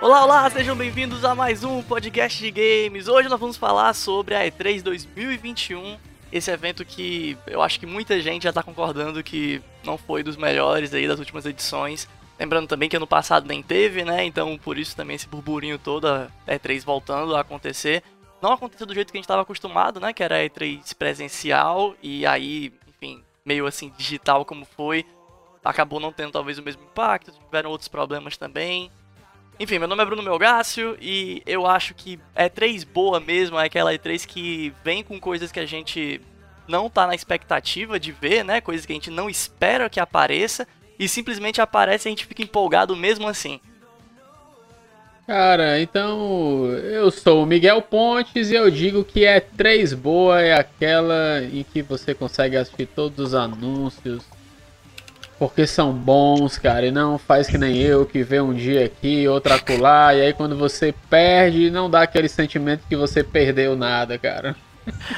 Olá, olá, sejam bem-vindos a mais um podcast de games. Hoje nós vamos falar sobre a E3 2021, esse evento que eu acho que muita gente já está concordando que não foi dos melhores aí das últimas edições. Lembrando também que ano passado nem teve, né? Então por isso também esse burburinho todo, a E3 voltando a acontecer. Não aconteceu do jeito que a gente estava acostumado, né? Que era a E3 presencial e aí, enfim, meio assim digital como foi. Acabou não tendo talvez o mesmo impacto, tiveram outros problemas também. Enfim, meu nome é Bruno Melgácio e eu acho que E3 boa mesmo é aquela E3 que vem com coisas que a gente não tá na expectativa de ver, né? Coisas que a gente não espera que apareça e simplesmente aparece e a gente fica empolgado mesmo assim. Cara, então eu sou o Miguel Pontes e eu digo que é três boa é aquela em que você consegue assistir todos os anúncios porque são bons, cara, e não faz que nem eu que vê um dia aqui, outro acolá, e aí quando você perde, não dá aquele sentimento que você perdeu nada, cara.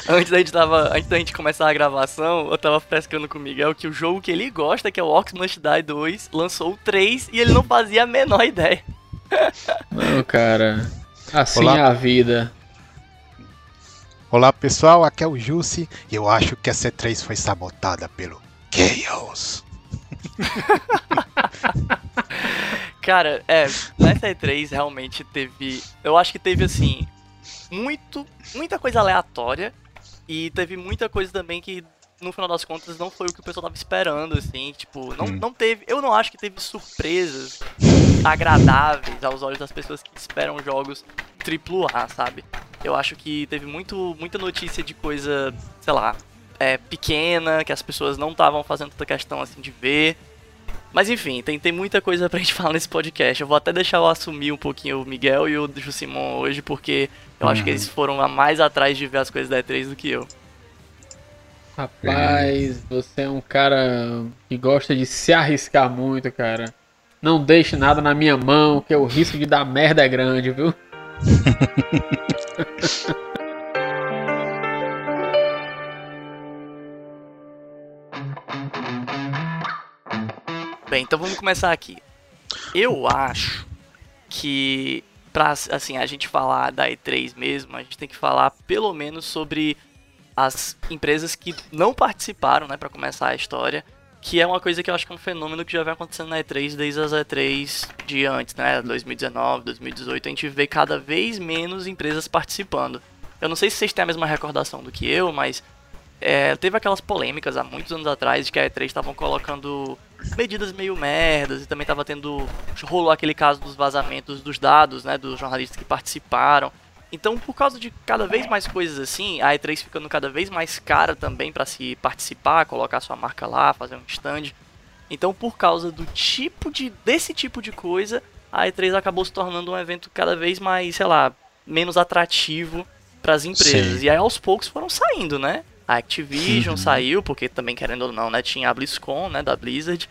Antes da gente tava, antes da gente começar a gravação, eu tava pescando com o Miguel que o jogo que ele gosta, que é o Ox Must Die 2, lançou o 3 e ele não fazia a menor ideia. Não, cara. Assim Olá. é a vida. Olá pessoal, aqui é o Jussi e eu acho que a C3 foi sabotada pelo Chaos. Cara, é, nessa E3 realmente teve. Eu acho que teve assim. Muito. Muita coisa aleatória. E teve muita coisa também que, no final das contas, não foi o que o pessoal tava esperando, assim. Tipo, não, Hum. não teve. Eu não acho que teve surpresas agradáveis aos olhos das pessoas que esperam jogos AAA, sabe? Eu acho que teve muito, muita notícia de coisa, sei lá, é, pequena, que as pessoas não estavam fazendo tanta questão assim de ver. Mas enfim, tem, tem muita coisa pra gente falar nesse podcast. Eu vou até deixar eu assumir um pouquinho o Miguel e o Jusimon hoje, porque eu acho que Uhum. eles foram a mais atrás de ver as coisas da E3 do que eu. Rapaz, você é um cara que gosta de se arriscar muito, cara. Não deixe nada na minha mão, que o risco de dar merda é grande, viu? Bem, então vamos começar aqui. Eu acho que pra assim, a gente falar da E3 mesmo, a gente tem que falar pelo menos sobre as empresas que não participaram, né, para começar a história, que é uma coisa que eu acho que é um fenômeno que já vem acontecendo na E3 desde as E3 de antes, né, 2019, 2018, a gente vê cada vez menos empresas participando. Eu não sei se vocês têm a mesma recordação do que eu, mas é, teve aquelas polêmicas há muitos anos atrás de que a E3 estavam colocando medidas meio merdas e também tava tendo rolou aquele caso dos vazamentos dos dados, né, dos jornalistas que participaram. Então, por causa de cada vez mais coisas assim, a E3 ficando cada vez mais cara também para se participar, colocar sua marca lá, fazer um stand. Então, por causa do tipo de desse tipo de coisa, a E3 acabou se tornando um evento cada vez mais, sei lá, menos atrativo para as empresas. Sim. E aí aos poucos foram saindo, né? A Activision Uhum. saiu, porque também querendo ou não, né, tinha a BlizzCon, né, da Blizzard.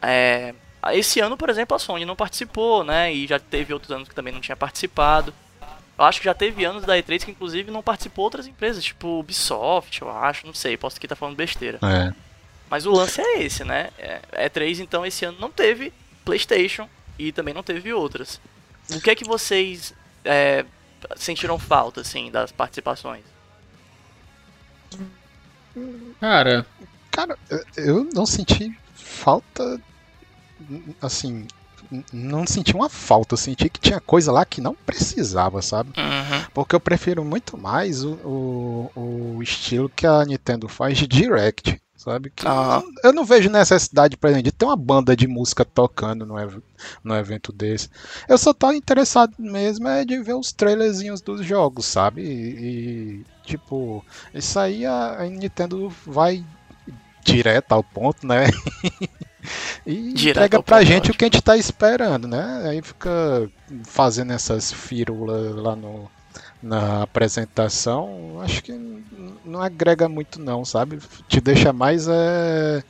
É, esse ano, por exemplo, a Sony não participou, né? E já teve outros anos que também não tinha participado. Eu acho que já teve anos da E3 que inclusive não participou outras empresas, tipo Ubisoft, eu acho, não sei, posso aqui estar falando besteira. É. Mas o lance é esse, né? É, E3 então esse ano não teve PlayStation e também não teve outras. O que é que vocês é, sentiram falta, assim, das participações? Cara, Cara, eu- não senti falta. Assim, não senti uma falta, eu senti que tinha coisa lá que não precisava, sabe? Uhum. Porque eu prefiro muito mais o, o, o estilo que a Nintendo faz de Direct, sabe? Que Aham. eu, eu não vejo necessidade, por exemplo, de ter uma banda de música tocando no, ev- no evento desse. Eu só tô interessado mesmo é de ver os trailerzinhos dos jogos, sabe? E, e, tipo, isso aí a, a Nintendo vai direto ao ponto, né? e Direto entrega pra gente o que a gente tá esperando, né? Aí fica fazendo essas firulas lá no, na apresentação, acho que não agrega muito não, sabe? Te deixa mais é,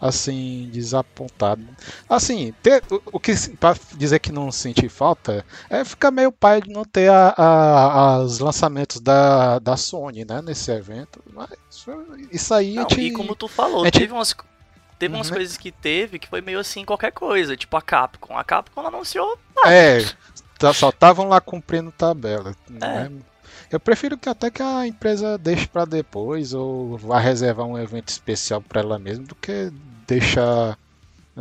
assim desapontado. Assim, ter, o, o que para dizer que não senti falta é ficar meio pai de não ter a, a- os lançamentos da, da Sony, né, nesse evento. Mas isso aí a Não, gente- e como tu falou, tipo- teve umas, teve umas Uhum. coisas que teve que foi meio assim qualquer coisa, tipo a Capcom. A Capcom anunciou É, tá- só estavam lá cumprindo tabela. É. né? Eu prefiro que até que a empresa deixe pra depois ou vá reservar um evento especial pra ela mesma do que deixar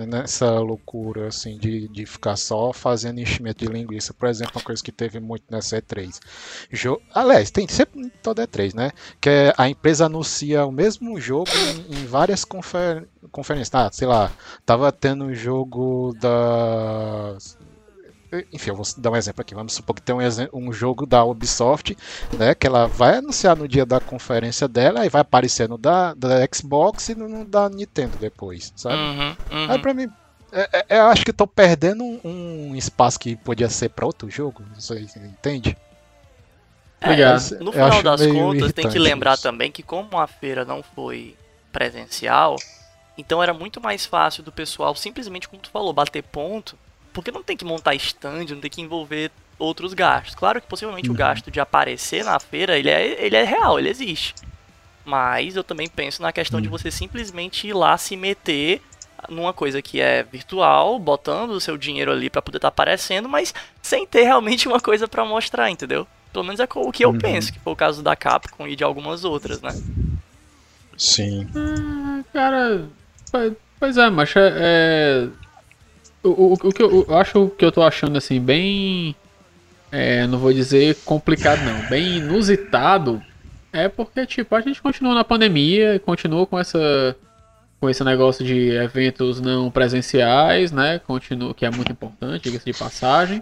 nessa loucura assim de, de ficar só fazendo enchimento de linguiça. Por exemplo, uma coisa que teve muito nessa E3. Jo... Aliás, tem sempre em toda E3, né? Que é a empresa anuncia o mesmo jogo em, em várias confer... conferências. Ah, sei lá, tava tendo o jogo da enfim, eu vou dar um exemplo aqui. Vamos supor que tem um, um jogo da Ubisoft, né? Que ela vai anunciar no dia da conferência dela e vai aparecer no da, da Xbox e no, no da Nintendo depois, sabe? Uhum, uhum. Aí pra mim, é- é- eu acho que tô perdendo um, um espaço que podia ser pra outro jogo. Você entende? É. No Eu final acho das contas, tem que lembrar isso. também que como a feira não foi presencial, então era muito mais fácil do pessoal simplesmente, como tu falou, bater ponto, porque não tem que montar stand, não tem que envolver outros gastos. Claro que possivelmente o Uhum. gasto de aparecer na feira, ele é, ele é real, ele existe. Mas eu também penso na questão de Uhum. você simplesmente ir lá se meter numa coisa que é virtual, botando o seu dinheiro ali pra poder estar aparecendo, mas sem ter realmente uma coisa pra mostrar, entendeu? Pelo menos é o que eu Uhum. penso, que foi o caso da Capcom e de algumas outras, né? Sim. Ah, Cara, po- pois é, mas é. O, o, o que eu, eu acho que eu tô achando assim, bem. é, não vou dizer complicado, não. Bem inusitado. É porque, tipo, a gente continua na pandemia, continua com essa. Com esse negócio de eventos não presenciais, né? Continua, que é muito importante, diga-se de passagem.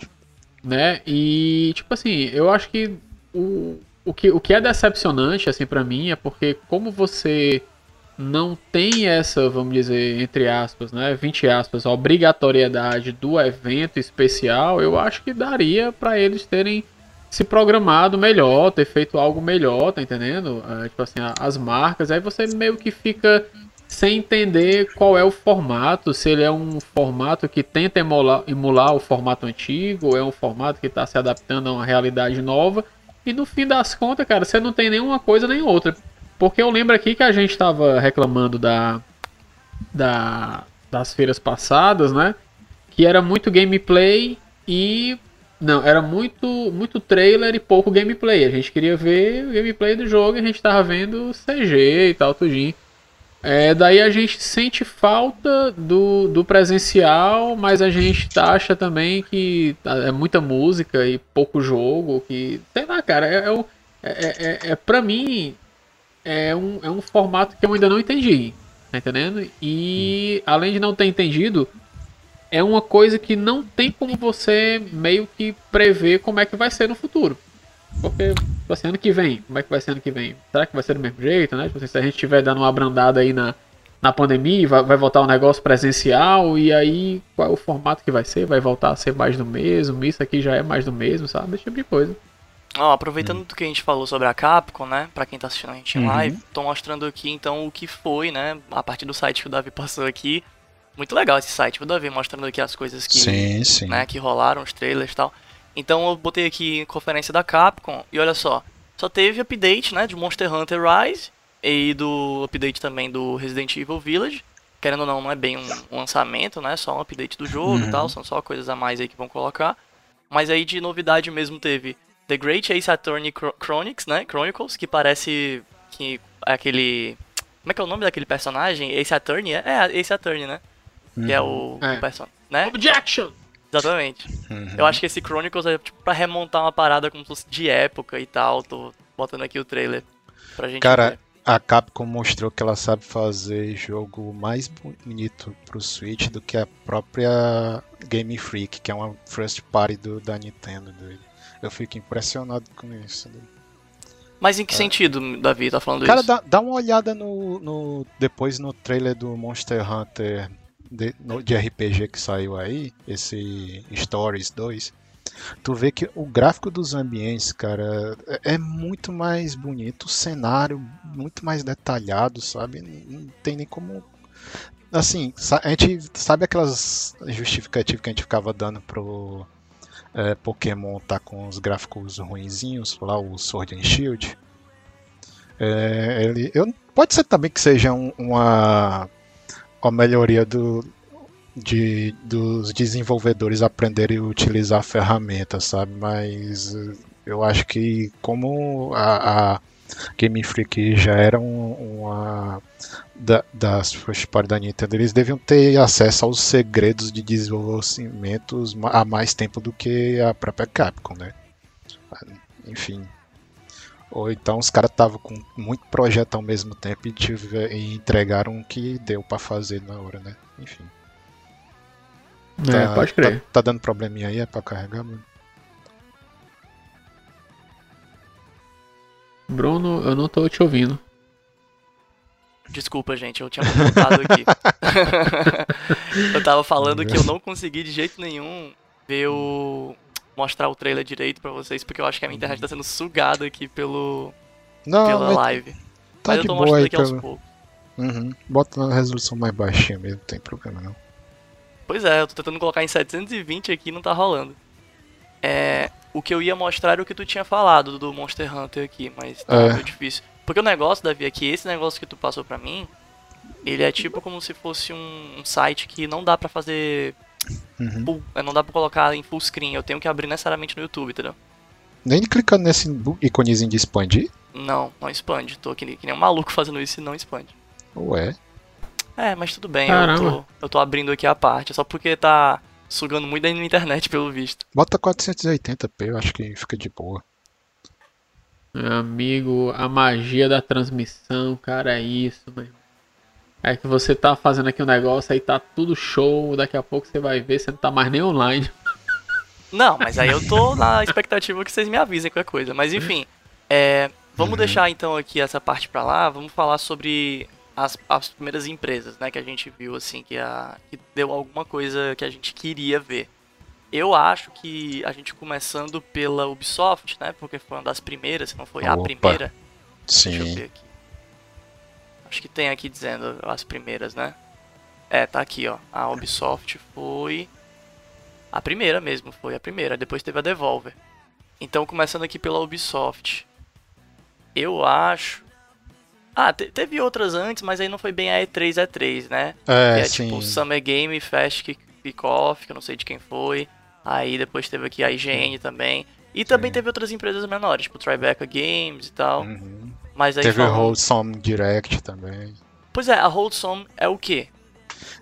Né? E, tipo assim, eu acho que o, o, que o que é decepcionante, assim, pra mim, é porque como você não tem essa, vamos dizer, entre aspas, né, 20 aspas, obrigatoriedade do evento especial, eu acho que daria pra eles terem se programado melhor, ter feito algo melhor, tá entendendo? Ah, tipo assim, as marcas, aí você meio que fica sem entender qual é o formato, se ele é um formato que tenta emular, emular o formato antigo, ou é um formato que está se adaptando a uma realidade nova. E no fim das contas, cara, você não tem nenhuma coisa nem outra. Porque eu lembro aqui que a gente estava reclamando da, da das feiras passadas, né? Que era muito gameplay e não, era muito muito trailer e pouco gameplay. A gente queria ver o gameplay do jogo e a gente tava vendo CG e tal, tudinho. É, daí a gente sente falta do, do presencial, mas a gente acha também que tá- é muita música e pouco jogo, que. Sei lá, cara, é, é, é, é, é, pra mim é um, é um formato que eu ainda não entendi. Tá entendendo? E além de não ter entendido, é uma coisa que não tem como você meio que prever como é que vai ser no futuro. Porque tipo assim, ano que vem, como é que vai ser ano que vem? Será que vai ser do mesmo jeito, né? Tipo assim, se a gente estiver dando uma abrandada aí na, na pandemia, vai, vai voltar um negócio presencial, e aí qual é o formato que vai ser? Vai voltar a ser mais do mesmo? Isso aqui já é mais do mesmo, sabe? Esse tipo de coisa. Ó, aproveitando do que a gente falou sobre a Capcom, né? Pra quem tá assistindo a gente em Uhum. live, tô mostrando aqui então o que foi, né? A partir do site que o Davi passou aqui. Muito legal esse site, o Davi mostrando aqui as coisas que, Sim, sim. né, que rolaram, os trailers e tal. Então eu botei aqui conferência da Capcom e olha só, só teve update, né, de Monster Hunter Rise e do update também do Resident Evil Village. Querendo ou não, não é bem um lançamento, né, só um update do jogo e Uhum. tal, são só coisas a mais aí que vão colocar. Mas aí de novidade mesmo teve The Great Ace Attorney Chro- Chronicles, né, Chronicles, que parece que é aquele... Como é que é o nome daquele personagem? Ace Attorney? É, é Ace Attorney, né? Que é o, É. o personagem, né? Objection! Exatamente. Uhum. Eu acho que esse Chronicles é tipo pra remontar uma parada como se fosse de época e tal. Tô botando aqui o trailer pra gente Cara, ver. a Capcom mostrou que ela sabe fazer jogo mais bonito pro Switch do que a própria Game Freak, que é uma first party do, da Nintendo. doido. Eu fico impressionado com isso. doido. Mas em que sentido, Davi, tá falando é. Cara, isso? dá, dá uma olhada no, no- depois no trailer do Monster Hunter de, no- de RPG que saiu aí, esse Stories 2. tu vê que o gráfico dos ambientes, cara, é é muito mais bonito, o cenário muito mais detalhado, sabe? Não tem nem como. Assim, a gente sabe aquelas justificativas que a gente ficava dando pro é, Pokémon tá com os gráficos ruinzinhos, lá o Sword and Shield. É, ele, eu, pode ser também que seja um- uma, uma melhoria do, de, dos desenvolvedores aprenderem a utilizar a ferramenta, sabe? Mas eu acho que como a, a Game Freak já era um- uma da, das first party da Nintendo, eles deviam ter acesso aos segredos de desenvolvimentos há mais tempo do que a própria Capcom, né? Enfim. Ou então os caras estavam com muito projeto ao mesmo tempo e, e entregaram o que deu pra fazer na hora, né? Enfim. É, pode crer. Tá, tá dando probleminha aí, é pra carregar, mano? Bruno, eu não tô te ouvindo. Desculpa, gente, eu tinha mutado aqui. eu tava falando que eu não consegui de jeito nenhum ver o. mostrar o trailer direito pra vocês, porque eu acho que a minha internet tá sendo sugada aqui pelo, Não, pela mas live. tá Mas eu de tô boa mostrando aí. aqui aos Pelo... poucos. Uhum. Bota na resolução mais baixinha mesmo, não tem problema não. Pois é, eu tô tentando colocar em 720 aqui e não tá rolando. É. O que eu ia mostrar era o que tu tinha falado do Monster Hunter aqui, mas tá É. meio difícil. Porque o negócio, Davi, é que esse negócio que tu passou pra mim, ele é tipo como se fosse um, um site que não dá pra fazer. Uhum. full- é, não dá pra colocar em full screen, eu tenho que abrir necessariamente no YouTube, entendeu? Nem clicando nesse íconezinho de expandir? Não, não expande. Tô que, nem- que nem um maluco fazendo isso e não expande. Ué. É, mas tudo bem, eu tô, eu tô abrindo aqui a parte, só porque tá sugando muito da internet, pelo visto. Bota 480p, eu acho que fica de boa. Meu amigo, a magia da transmissão, cara, é isso, mano. É que você tá fazendo aqui um negócio, aí tá tudo show, daqui a pouco você vai ver, você não tá mais nem online. Não, mas aí eu tô na expectativa que vocês me avisem qualquer coisa. Mas enfim, é, vamos Uhum. deixar então aqui essa parte pra lá. Vamos falar sobre as, as primeiras empresas, né, que a gente viu assim que, a, que deu alguma coisa que a gente queria ver. Eu acho que a gente começando pela Ubisoft, né, porque foi uma das primeiras, se não foi a Opa. primeira. Deixa eu Sim. ver aqui. Acho que tem aqui dizendo as primeiras, né? É, tá aqui, ó. A Ubisoft foi a primeira mesmo, foi a primeira. Depois teve a Devolver. Então, começando aqui pela Ubisoft. Eu acho. Ah, te- teve outras antes, mas aí não foi bem a E3, E3, né? É, que é sim. tipo Summer Game Fest Kick- Kickoff, que eu não sei de quem foi. Aí depois teve aqui a IGN também. E também Sim. teve outras empresas menores, tipo Tribeca Games e tal. Uhum. Mas aí Teve o falando- Wholesome Direct também. Pois é, a Wholesome é o quê?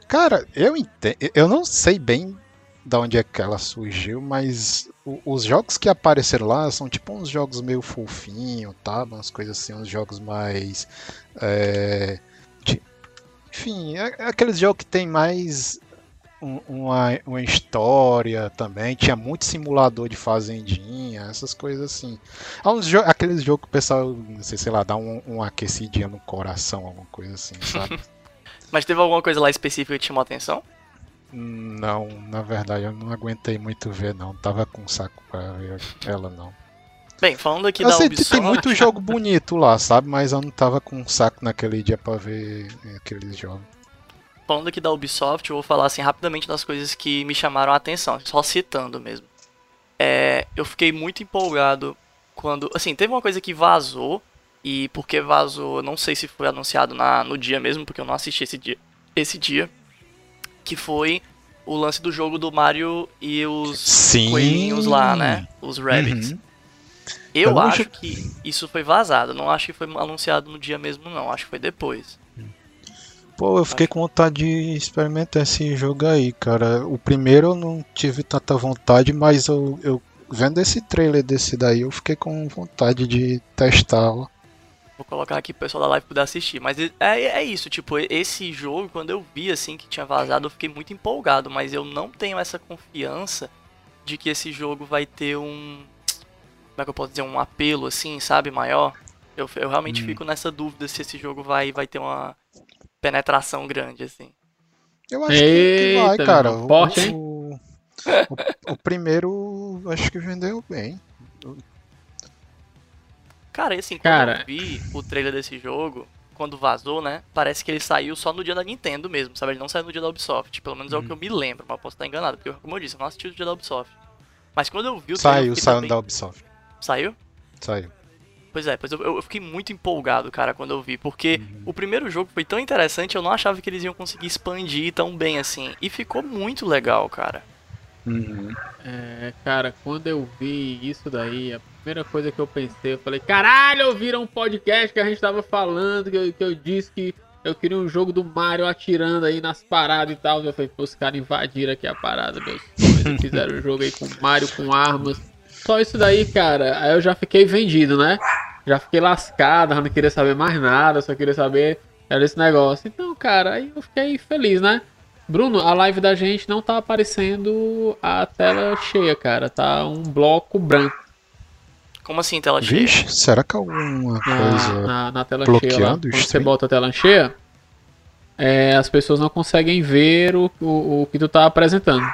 Cara, eu entendo. Eu não sei bem da onde é que ela surgiu, mas o- os jogos que apareceram lá são tipo uns jogos meio fofinho, tá? Umas coisas assim, uns jogos mais. é, de- enfim, é, é aqueles jogos que tem mais um- uma, uma história também. Tinha muito simulador de fazendinha, essas coisas assim. Há uns jo aqueles jogos que o pessoal, não sei, sei lá, dá um, um aquecidinha no coração, alguma coisa assim, sabe? Mas teve alguma coisa lá específica que te chamou a atenção? Não, na verdade eu não aguentei muito ver não, tava com saco pra ver ela não. Bem, falando aqui eu da sei Ubisoft... tem muito jogo bonito lá, sabe? Mas eu não tava com saco naquele dia pra ver aqueles jogos. Falando aqui da Ubisoft, eu vou falar assim rapidamente das coisas que me chamaram a atenção, só citando mesmo. É, eu fiquei muito empolgado quando, assim, teve uma coisa que vazou e porque vazou, eu não sei se foi anunciado na, no dia mesmo, porque eu não assisti esse dia, esse dia, que foi o lance do jogo do Mario e os Sim. coelhinhos lá, né? Os rabbits. Uhum. Eu acho que isso foi vazado, não acho que foi anunciado no dia mesmo não, acho que foi depois. Pô, eu fiquei com vontade de experimentar esse jogo aí, cara. O primeiro eu não tive tanta vontade, mas eu, eu vendo esse trailer desse daí, eu fiquei com vontade de testá-lo. Vou colocar aqui pro pessoal da live poder assistir. Mas é, é isso, tipo, esse jogo, quando eu vi assim que tinha vazado, eu fiquei muito empolgado, mas eu não tenho essa confiança de que esse jogo vai ter um. Como é que eu posso dizer? Um apelo, assim, sabe, maior. Eu, eu realmente Hum. fico nessa dúvida se esse jogo vai, vai ter uma penetração grande, assim. Eu acho que, que vai, Eita, cara. forte, hein? O- O, o primeiro acho que vendeu bem. Cara, e assim, quando Cara. eu vi o trailer desse jogo, quando vazou, né? Parece que ele saiu só no dia da Nintendo mesmo, sabe? Ele não saiu no dia da Ubisoft. Pelo menos é o que eu me lembro, mas posso estar enganado, porque, como eu disse, eu não assisti o dia da Ubisoft. Mas quando eu vi o trailer. Saiu, saiu também- da Ubisoft. Saiu? Saiu. Pois é, pois eu, eu fiquei muito empolgado, cara, quando eu vi, porque Uhum. o primeiro jogo foi tão interessante, eu não achava que eles iam conseguir expandir tão bem assim. E ficou muito legal, cara. É, cara, quando eu vi isso daí, a primeira coisa que eu pensei, eu falei, caralho, ouviram um podcast que a gente tava falando, que eu, que eu disse que eu queria um jogo do Mario atirando aí nas paradas e tal. Eu falei, pô, os caras invadiram aqui a parada, meus sonhos, e fizeram um jogo aí com Mario com armas. Só isso daí, cara, aí eu já fiquei vendido, né? Já fiquei lascado, não queria saber mais nada, só queria saber era esse negócio. Então, cara, aí eu fiquei feliz, né? Bruno, a live da gente não tá aparecendo a tela cheia, cara. Tá um bloco branco Como assim, tela cheia? Vixe, será que alguma na, coisa. na, na tela cheia lá. bloqueando Quando você bota a tela cheia, é, as pessoas não conseguem ver o, o, o que tu tá apresentando.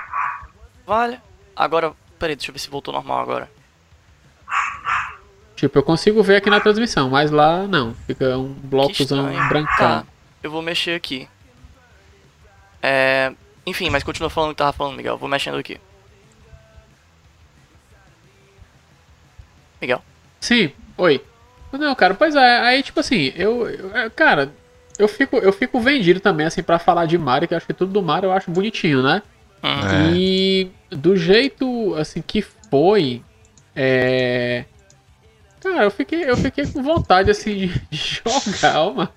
Vale. Agora, peraí, deixa eu ver se voltou normal agora. Tipo, eu consigo ver aqui na transmissão, mas lá não. Fica um estranho. brancão. Tá, eu vou mexer aqui. É... Enfim, mas continua falando o que tava falando, Miguel. Vou mexendo aqui. Miguel. Sim, oi. Não, cara, pois é, aí tipo assim, eu, eu- cara, eu fico, eu fico vendido também, assim, pra falar de Mario, que eu acho que tudo do Mario eu acho bonitinho, né? Hum. É. E do jeito, assim, que foi, é... Cara, eu fiquei, eu fiquei com vontade, assim, de, jogar, mano.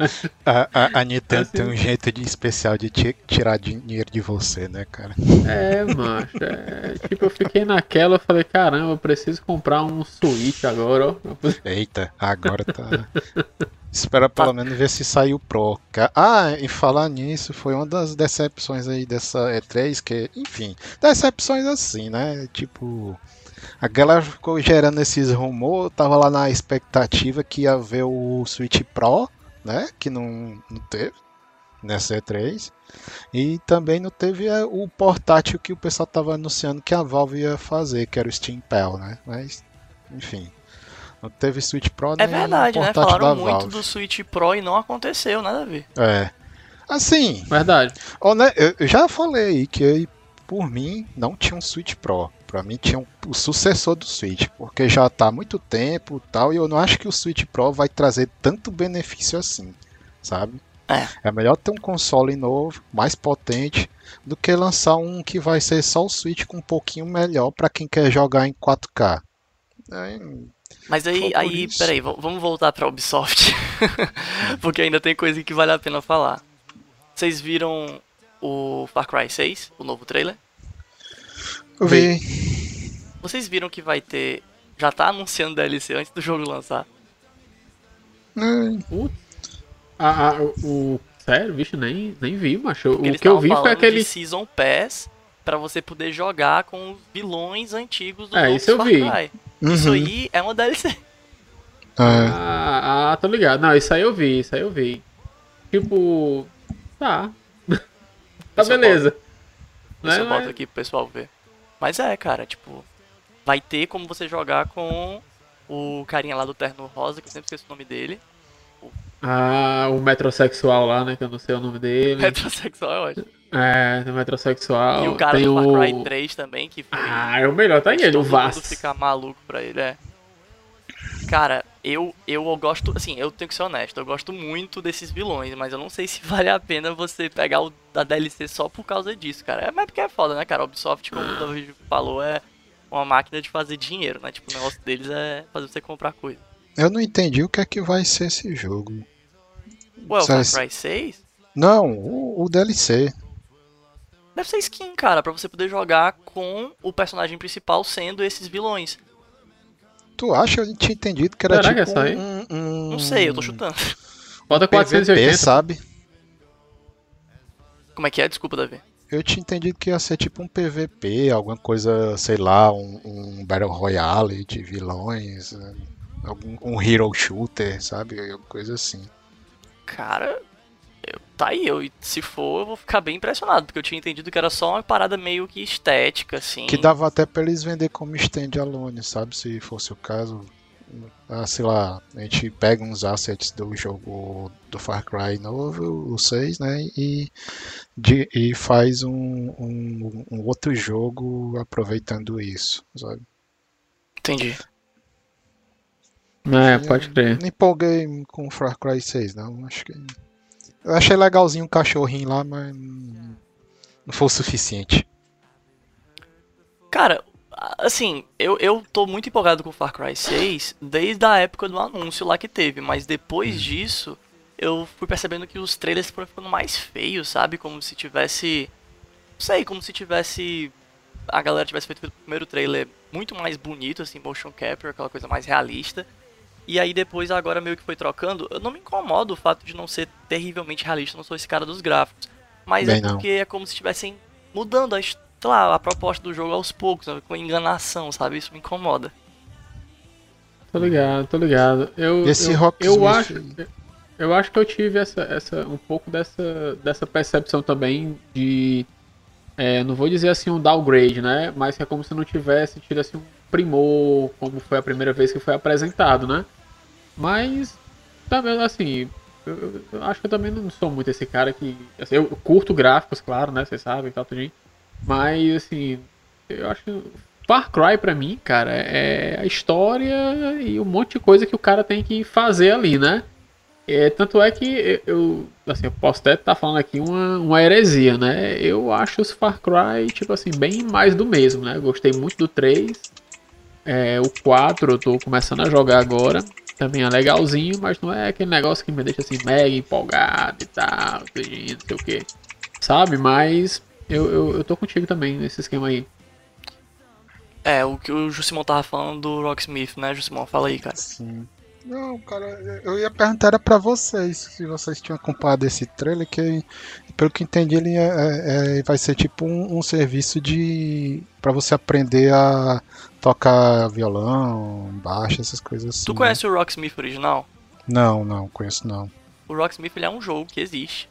A, a, a Nintendo Assim- tem um jeito de especial de ti- tirar dinheiro de você, né, cara? É, macho, é, tipo, eu fiquei naquela, eu falei, caramba, eu preciso comprar um Switch agora, ó. Eita, agora tá. Espera pelo menos ver se sai o Pro. Ah, e falar nisso, foi uma das decepções aí dessa E3, que, enfim, decepções assim, né? Tipo, a galera ficou gerando esses rumores, tava lá na expectativa que ia ver o Switch Pro, né? Que não, não teve nessa E3. E também não teve é, o portátil que o pessoal tava anunciando que a Valve ia fazer, que era o Steam Pal, né? Mas, enfim. Não teve Switch Pro É nem verdade, né? portátil Falaram muito Valve. do Switch Pro e não aconteceu, nada a ver. É. Assim, Verdade. hone- eu eu já falei aí que por mim não tinha um Switch Pro. Pra mim tinha um- o sucessor do Switch, porque já tá há muito tempo e tal, e eu não acho que o Switch Pro vai trazer tanto benefício assim, sabe? É. melhor ter um console novo, mais potente, do que lançar um que vai ser só o Switch com um pouquinho melhor pra quem quer jogar em 4K. É, Mas aí, aí isso. peraí, vamos voltar pra Ubisoft. Porque ainda tem coisa que vale a pena falar. Vocês viram o Far Cry 6, o novo trailer? Eu vi. Vocês viram que vai ter. Já tá anunciando DLC antes do jogo lançar. É, Ah, ah, o, o- Sério, bicho, nem, nem vi, macho. Porque O que eu vi foi aquele. de Season Pass pra você poder jogar com os vilões antigos do É, isso eu vi. Cry. Isso uhum, aí é uma DLC. é. Ah, ah, tô ligado. Não, isso aí eu vi, isso aí eu vi. Tipo. Tá. tá beleza. Deixa eu boto aqui pro pessoal ver. Mas é, cara, tipo. Vai ter como você jogar com o carinha lá do Terno Rosa, que eu sempre esqueço o nome dele. Ah, o metrosexual lá, né? Que eu não sei o nome dele. Heterossexual é ótimo. É, tem o metrosexual. E o cara tem do Far o... Cry 3 também, que foi. Ah, é o melhor, tá ele, o Vaz. ficar maluco pra ele, é. Cara, eu, eu gosto, assim, eu tenho que ser honesto, eu gosto muito desses vilões, mas eu não sei se vale a pena você pegar o da DLC só por causa disso, cara. É, mas porque é foda, né, cara? A Ubisoft, como o David falou, é uma máquina de fazer dinheiro, né? Tipo, o negócio deles é fazer você comprar coisa. Eu não entendi o que é que vai ser esse jogo. Ué, o Far Cry 6 Não, o, o DLC. deve ser skin, cara, pra você poder jogar com o personagem principal sendo esses vilões. Tu acha? Eu tinha entendido que era é tipo essa aí? um, um, Não sei, eu tô chutando. Bota PVP, 480. sabe? Como é que é? Desculpa, Davi. Eu tinha entendido que ia ser tipo um PVP, alguma coisa, sei lá, um, um Battle Royale de vilões, eh, algum, um Hero Shooter, sabe? Alguma coisa assim. Cara, tá aí, eu, se for, eu vou ficar bem impressionado, porque eu tinha entendido que era só uma parada meio que estética, assim. Que dava até pra eles vender como stand-alone, sabe? Se fosse o caso. Ah, sei lá, a gente pega uns assets do jogo do Far Cry novo, o 6, né? E, de- e faz um, um, um outro jogo aproveitando isso, sabe? Entendi. É, pode crer. Não empolguei com o Far Cry 6, não. Acho que. Eu achei legalzinho o cachorrinho lá, mas não foi o suficiente. Cara, assim, eu, eu tô muito empolgado com Far Cry 6 desde a época do anúncio lá que teve, mas depois disso eu fui percebendo que os trailers foram ficando mais feios, sabe? Como se tivesse. Não sei, como se tivesse. A galera tivesse feito o primeiro trailer muito mais bonito, assim, motion capture, aquela coisa mais realista. E aí depois, agora meio que foi trocando. Eu não me incomodo o fato de não ser terrivelmente realista, não sou esse cara dos gráficos. Mas Bem é não. porque é como se estivessem mudando a, lá, a proposta do jogo aos poucos, sabe? com enganação, sabe? Isso me incomoda. Tô ligado, tô ligado. Eu, Esse eu, Rocksmith- eu acho, eu acho que eu tive essa, essa, um pouco dessa, dessa percepção também de, é, não vou dizer assim um downgrade, né? Mas que é como se não tivesse tido assim um primor, como foi a primeira vez que foi apresentado, né? Mas também assim, eu, eu- acho que eu também não sou muito esse cara que, assim, eu curto gráficos, claro, né? Vocês sabem, tal, tudinho. Mas assim, eu acho que Far Cry pra mim, cara, é a história e um monte de coisa que o cara tem que fazer ali, né? É, tanto é que eu, assim, eu posso até estar falando aqui uma, uma heresia, né? Eu acho os Far Cry, tipo assim, bem mais do mesmo, né? Gostei muito do 3. É, o 4 eu tô começando a jogar agora. Também é legalzinho, mas não é aquele negócio que me deixa assim mega empolgado e tal, não sei o que. Sabe? Mas eu, eu, eu tô contigo também nesse esquema aí. É, o que o Jusimon tava falando do Rocksmith, né, Jusimon? Fala aí, cara. Sim. Não, cara, eu ia perguntar era pra vocês, se vocês tinham acompanhado esse trailer, que pelo que entendi ele é- é- é- vai ser tipo um, um serviço de pra você aprender a tocar violão, baixo, essas coisas assim. Tu conhece o Rocksmith original? Não, não, conheço não. O Rocksmith ele é um jogo que existe.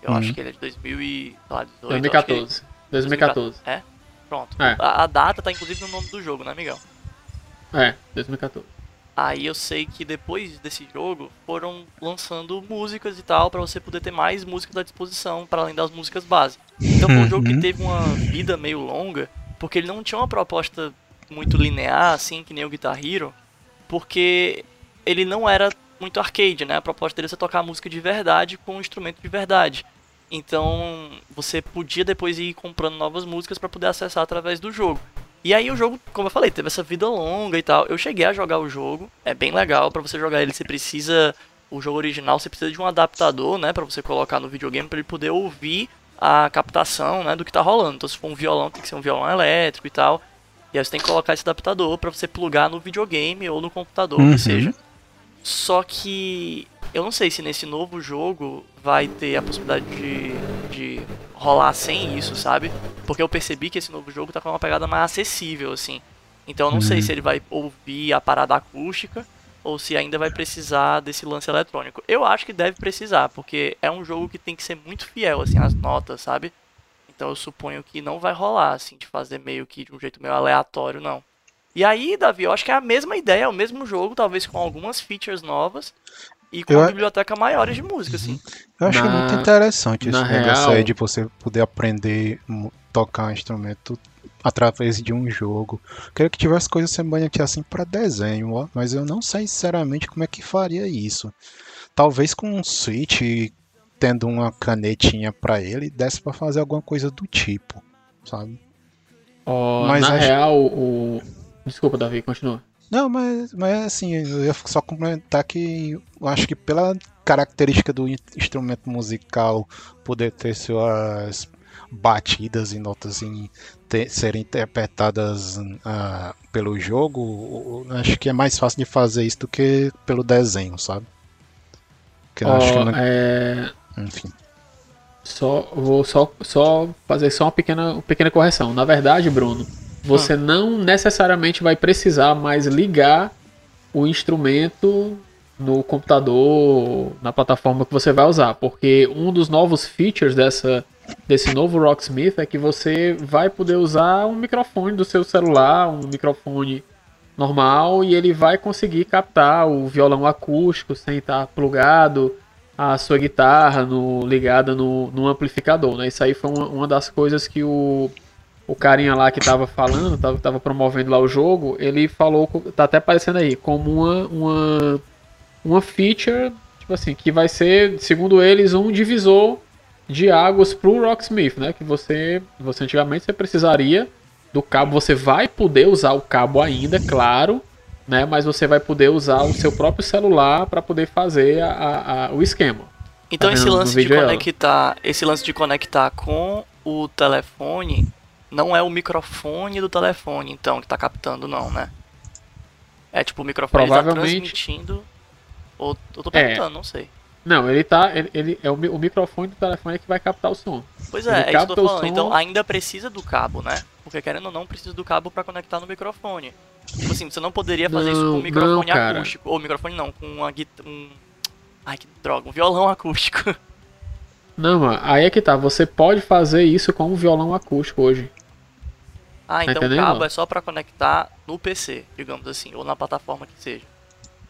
Eu Uhum. acho que ele é de 2018. 2014. 2014. É? Pronto. É. A, a data tá inclusive no nome do jogo, né, Miguel? É, 2014. Aí eu sei que depois desse jogo foram lançando músicas e tal pra você poder ter mais músicas à disposição para além das músicas base. Então foi um jogo que Uhum. teve uma vida meio longa, porque ele não tinha uma proposta muito linear assim que nem o Guitar Hero, porque ele não era muito arcade, né? A proposta dele é você tocar música de verdade com um instrumento de verdade. Então você podia depois ir comprando novas músicas para poder acessar através do jogo. E aí o jogo, como eu falei, teve essa vida longa e tal. Eu cheguei a jogar o jogo, é bem legal. Pra você jogar ele, você precisa o jogo original, você precisa de um adaptador, né, Pra você colocar no videogame para ele poder ouvir a captação, né, do que tá rolando. Então se for um violão, tem que ser um violão elétrico e tal. E aí você tem que colocar esse adaptador pra você plugar no videogame ou no computador, Uhum. que seja. Só que eu não sei se nesse novo jogo vai ter a possibilidade de, de rolar sem isso, sabe? Porque eu percebi que esse novo jogo tá com uma pegada mais acessível, assim. Então eu não sei Uhum. se ele vai ouvir a parada acústica ou se ainda vai precisar desse lance eletrônico. Eu acho que deve precisar, porque é um jogo que tem que ser muito fiel, assim, às notas, sabe? Então eu suponho que não vai rolar, assim, de fazer meio que de um jeito meio aleatório, não. E aí, Davi, eu acho que é a mesma ideia, é o mesmo jogo, talvez com algumas features novas e com Eu uma biblioteca maior de música, assim. Eu acho Na- muito interessante esse na negócio real- aí de você poder aprender a tocar um instrumento através de um jogo. Queria que tivesse coisa semelhante assim para desenho, ó, mas eu não sei sinceramente como é que faria isso. Talvez com um Switch tendo uma canetinha para ele, desse para fazer alguma coisa do tipo, sabe? Mas na acho- real, o. Desculpa, Davi, continua. Não, mas, mas assim, eu ia só complementar que eu acho que pela característica do in- instrumento musical poder ter suas batidas e notas em ter- serem interpretadas ah, pelo jogo, acho que é mais fácil de fazer isso do que pelo desenho, sabe? Ó, não... é, Enfim. Só, vou só, só fazer só uma pequena, uma pequena correção. Na verdade, Bruno, você não necessariamente vai precisar mais ligar o instrumento no computador, na plataforma que você vai usar, porque um dos novos features dessa desse novo Rocksmith é que você vai poder usar um microfone do seu celular, um microfone normal e ele vai conseguir captar o violão acústico sem estar plugado a sua guitarra no, ligada no, no amplificador, né? Isso aí foi uma, uma das coisas que o, o carinha lá que tava falando, tava, tava promovendo lá o jogo, ele falou, tá até aparecendo aí, como uma, uma, uma feature, tipo assim, que vai ser, segundo eles, um divisor de águas pro Rocksmith, né? Que você, você antigamente você precisaria do cabo. Você vai poder usar o cabo ainda, claro, né? Mas você vai poder usar o seu próprio celular para poder fazer a, a, o esquema. Então tá esse lance de conectar, esse lance de conectar com o telefone não é o microfone do telefone, então que tá captando não, né? É tipo o microfone tá Provavelmente... tá transmitindo ou eu tô perguntando, é. não sei. Não, ele tá. Ele, ele é o, o, microfone do telefone que vai captar o som. Pois é, ele é isso que eu tô falando. Som... Então ainda precisa do cabo, né? Porque querendo ou não, precisa do cabo para conectar no microfone. Tipo assim, você não poderia fazer não, isso com um microfone não, acústico. Ou microfone não, com uma guitarra. Um... Ai que droga, um violão acústico. Não, mano, aí é que tá. Você pode fazer isso com um violão acústico hoje. Ah, então o cabo é só para conectar no PC, digamos assim, ou na plataforma que seja.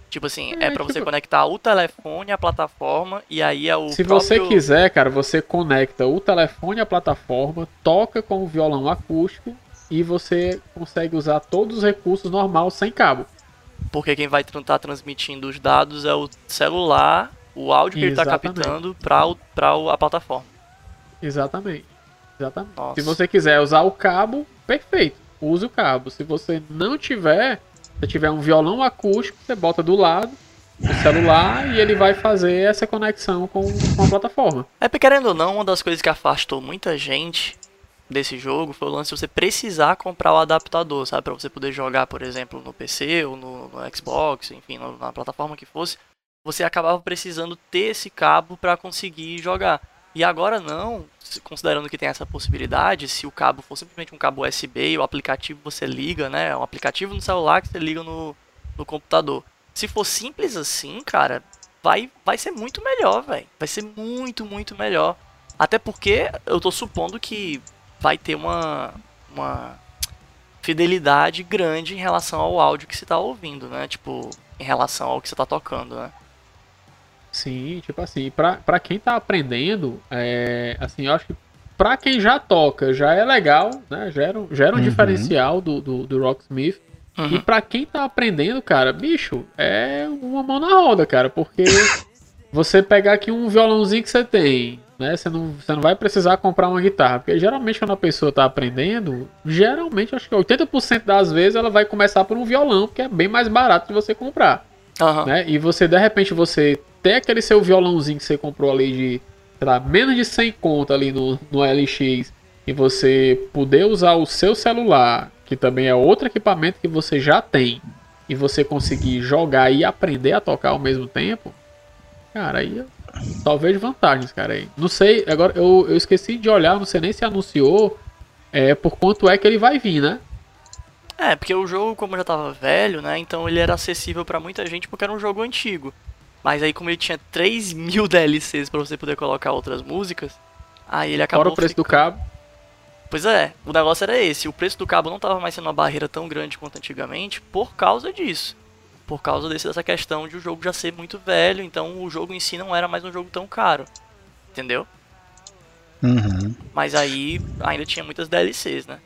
Tipo assim, é, é pra tipo... você conectar o telefone à plataforma e aí é o. Se próprio... você quiser, cara, você conecta o telefone à plataforma, toca com o violão acústico e você consegue usar todos os recursos normal sem cabo. Porque quem vai estar tá transmitindo os dados é o celular, o áudio que Exatamente. ele está captando para a plataforma. Exatamente. Exatamente. Nossa. Se você quiser usar o cabo, perfeito. Use o cabo. Se você não tiver, se tiver um violão acústico, você bota do lado do celular e ele vai fazer essa conexão com, com a plataforma. É, querendo ou não, uma das coisas que afastou muita gente desse jogo foi o lance de você precisar comprar o adaptador, sabe? Pra você poder jogar, por exemplo, no PC ou no, no Xbox, enfim, na plataforma que fosse. Você acabava precisando ter esse cabo para conseguir jogar. E agora não, considerando que tem essa possibilidade, se o cabo for simplesmente um cabo USB e o aplicativo você liga, né? É um aplicativo no celular que você liga no, no computador. Se for simples assim, cara, vai, vai ser muito melhor, velho. Vai ser muito, muito melhor. Até porque eu tô supondo que vai ter uma, uma fidelidade grande em relação ao áudio que você tá ouvindo, né? Tipo, em relação ao que você tá tocando, né? Sim, tipo assim, pra, pra quem tá aprendendo, é, assim, eu acho que pra quem já toca, já é legal, né? Já era, já era um uhum. diferencial do, do, do Rocksmith. Uhum. E pra quem tá aprendendo, cara, bicho, é uma mão na roda, cara, porque você pegar aqui um violãozinho que você tem, né? Você não, você não vai precisar comprar uma guitarra, porque geralmente quando a pessoa tá aprendendo, geralmente acho que 80% das vezes ela vai começar por um violão, que é bem mais barato de você comprar. Uhum. Né? E você, de repente, você ter aquele seu violãozinho que você comprou ali de, sei lá, menos de 100 conto ali no, no LX e você poder usar o seu celular, que também é outro equipamento que você já tem, e você conseguir jogar e aprender a tocar ao mesmo tempo, cara, aí talvez vantagens, cara. Aí. Não sei, agora eu, eu esqueci de olhar, não sei nem se anunciou é, por quanto é que ele vai vir, né? É, porque o jogo, como já tava velho, né? Então ele era acessível para muita gente porque era um jogo antigo. Mas aí, como ele tinha 3 mil DLCs para você poder colocar outras músicas, aí ele acabou. Fora o preço ficando... do cabo. Pois é, o negócio era esse. O preço do cabo não tava mais sendo uma barreira tão grande quanto antigamente por causa disso. Por causa desse, dessa questão de o jogo já ser muito velho, então o jogo em si não era mais um jogo tão caro. Entendeu? Uhum. Mas aí ainda tinha muitas DLCs, né?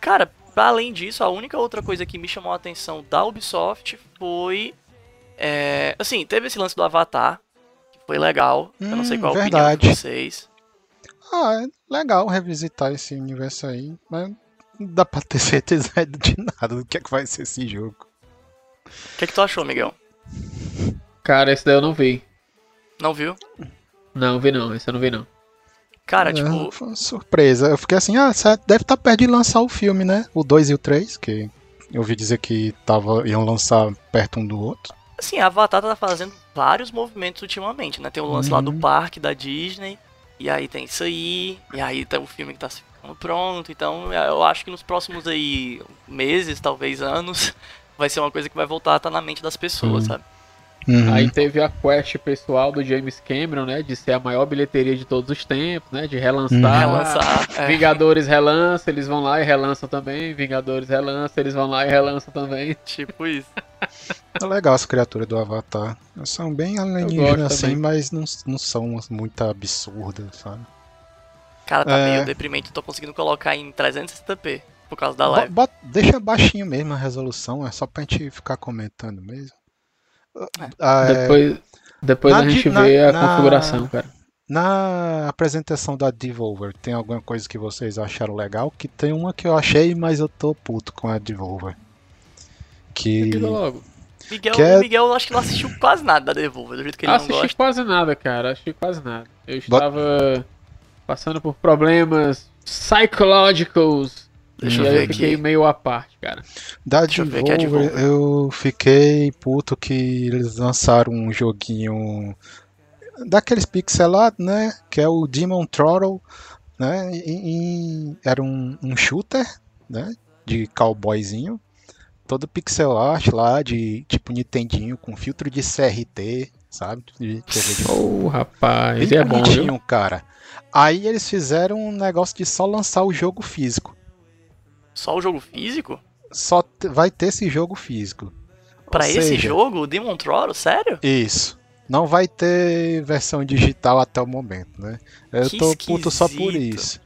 Cara, além disso, a única outra coisa que me chamou a atenção da Ubisoft foi. É, assim, teve esse lance do Avatar, que foi legal. Hum, eu não sei hum, qual verdade. a opinião de vocês. Ah, é legal revisitar esse universo aí, mas não dá pra ter certeza de nada do que é que vai ser esse jogo. O que, é que tu achou, Miguel? Cara, esse daí eu não vi. Não viu? Não, vi não, esse eu não vi não. Cara, é, tipo. Foi uma surpresa. Eu fiquei assim, ah, deve estar tá perto de lançar o filme, né? O 2 e o 3, que eu ouvi dizer que tava, iam lançar perto um do outro. Assim, a Avatar tá fazendo vários movimentos ultimamente, né? Tem o lance uhum. lá do uhum. parque da Disney, e aí tem isso aí, e aí tem o filme que tá ficando pronto. Então eu acho que nos próximos aí meses, talvez anos, vai ser uma coisa que vai voltar a estar tá na mente das pessoas, uhum. sabe? Uhum. Aí teve a quest pessoal do James Cameron, né? De ser a maior bilheteria de todos os tempos, né? De relançar. Uhum. Relançar. é. Vingadores relança, eles vão lá e relançam também. Vingadores relança, eles vão lá e relançam também. Tipo isso. É legal as criaturas do Avatar. São bem alienígenas assim, também. mas não, não são muito absurdas, sabe? Cara, tá É. meio deprimente. Tô conseguindo colocar em 360p por causa da live. bota- deixa baixinho mesmo a resolução, é só pra gente ficar comentando mesmo. Ah, é, Depois, depois Na a gente na- vê a na- configuração, cara. Na apresentação da Devolver, tem alguma coisa que vocês acharam legal? Que tem uma que eu achei, mas eu tô puto com a Devolver. Que. Logo. Miguel, que é- Miguel, eu acho que não assistiu quase nada da Devolver, do jeito que ele não Assisti gosta. quase nada, cara. Assisti quase nada. Eu estava passando por problemas psychológicos. Deixa e eu ver eu fiquei aqui. meio à parte, cara. Da Deixa eu ver que é a Devolver, Devolver. eu fiquei puto que eles lançaram um joguinho daqueles pixelados, né? Que é o Demon Throttle, né? E, e era um, um shooter, né? De cowboyzinho. Todo pixel art lá, de tipo Nintendinho, com filtro de CRT, sabe? De TV de Ô, rapaz, Bem é bom, viu? bonitinho, cara. Aí eles fizeram um negócio de só lançar o jogo físico. Só o jogo físico? Só vai ter esse jogo físico. Pra esse seja, jogo, o Demon Throttle? Sério? Isso. Não vai ter versão digital até o momento, né? Eu Que tô puto só por esquisito. isso.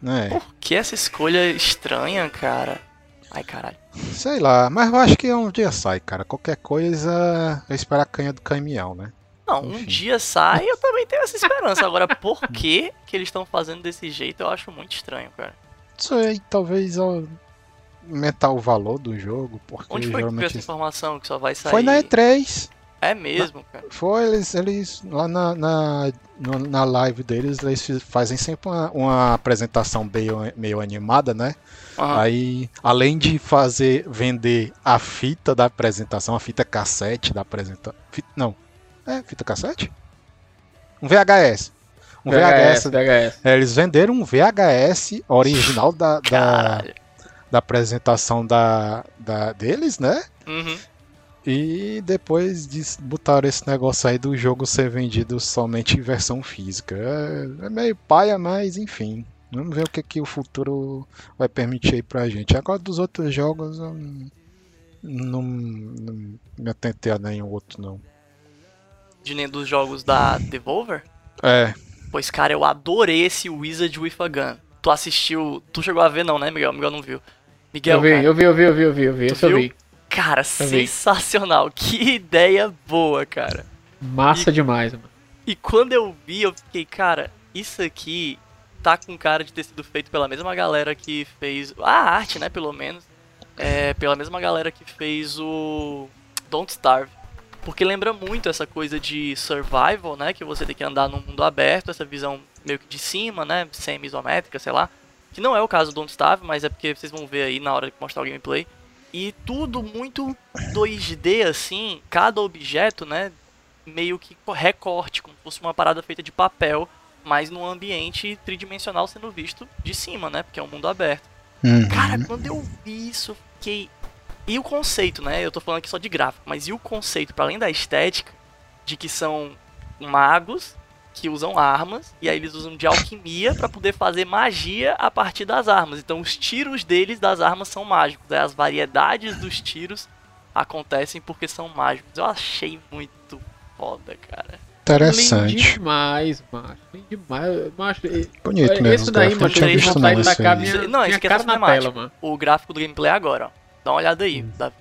Né? Por que essa escolha estranha, cara? Ai, caralho. Sei lá, mas eu acho que um dia sai, cara. Qualquer coisa, eu espero a canha do caminhão, né? Não, um Enfim. dia sai, eu também tenho essa esperança. Agora, por que que eles estão fazendo desse jeito, eu acho muito estranho, cara. Isso aí, talvez ó, aumentar o valor do jogo, porque Onde foi que veio essa geralmente. informação que só vai sair? Foi na E3. É mesmo, cara. Foi, eles, eles lá na, na, na live deles, eles fazem sempre uma, uma apresentação meio, meio animada, né? Aham. Aí, além de fazer, vender a fita da apresentação, a fita cassete da apresentação. Não, é fita cassete? Um VHS. Um VHS. VHS, VHS. É, eles venderam um VHS original da, da, da apresentação da, da, deles, né? Uhum. E depois botaram esse negócio aí do jogo ser vendido somente em versão física. É, é meio paia, mas enfim. Vamos ver o que, que o futuro vai permitir aí pra gente. Agora dos outros jogos eu não, não, não me atentei a nenhum outro não. De nem dos jogos da Devolver? É, Pois, cara, eu adorei esse Wizard with a Gun. Tu assistiu. Tu chegou a ver, não, né, Miguel? Miguel não viu. Miguel, Eu vi, cara, eu vi, eu vi, eu vi, eu vi, eu vi. Esse eu vi. cara, Eu vi. sensacional. Que ideia boa, cara. Massa demais, mano. E quando eu vi, eu fiquei, cara, isso aqui tá com cara de ter sido feito pela mesma galera que fez. A arte, né, pelo menos. É, pela mesma galera que fez o Don't Starve. Porque lembra muito essa coisa de survival, né? Que você tem que andar num mundo aberto, essa visão meio que de cima, né? Semi-isométrica, sei lá. Que não é o caso do Don't Starve, mas é porque vocês vão ver aí na hora de mostrar o gameplay. E tudo muito 2D, assim. Cada objeto, né? Meio que recorte, como se fosse uma parada feita de papel, mas num ambiente tridimensional sendo visto de cima, né? Porque é um mundo aberto. Uhum. Cara, quando eu vi isso, fiquei. E o conceito, né? Eu tô falando aqui só de gráfico, mas e o conceito, para além da estética, de que são magos que usam armas, e aí eles usam de alquimia para poder fazer magia a partir das armas. Então os tiros deles das armas são mágicos, né? as variedades dos tiros acontecem porque são mágicos. Eu achei muito foda, cara. Lindo interessante. demais, macho. Lindo demais. Macho, e- Bonito esse mesmo. os daí, macho, eu tinha visto não minha, Não, minha isso aqui é cara na tela, mano. o gráfico do gameplay agora, ó. Dá uma olhada aí, Davi.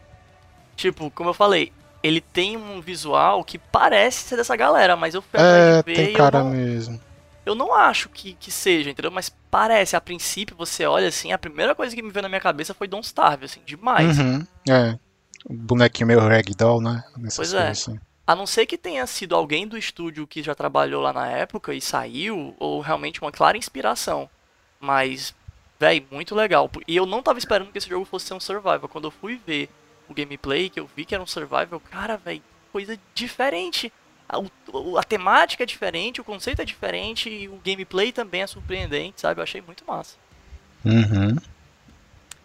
Tipo, como eu falei, ele tem um visual que parece ser dessa galera, mas eu fui atrás É, ver tem e eu cara não, mesmo. eu não acho que, que seja, entendeu? Mas parece, a princípio você olha assim, a primeira coisa que me veio na minha cabeça foi Don't Starve, assim, demais. Uhum, é. O bonequinho meio ragdoll, né? Nessas Pois é. assim. A não ser que tenha sido alguém do estúdio que já trabalhou lá na época e saiu, ou realmente uma clara inspiração. Mas, véi, muito legal. E eu não tava esperando que esse jogo fosse ser um survival. Quando eu fui ver o gameplay, que eu vi que era um survival, cara, véi, coisa diferente. A, a temática é diferente, o conceito é diferente e o gameplay também é surpreendente, sabe? Eu achei muito massa. Uhum.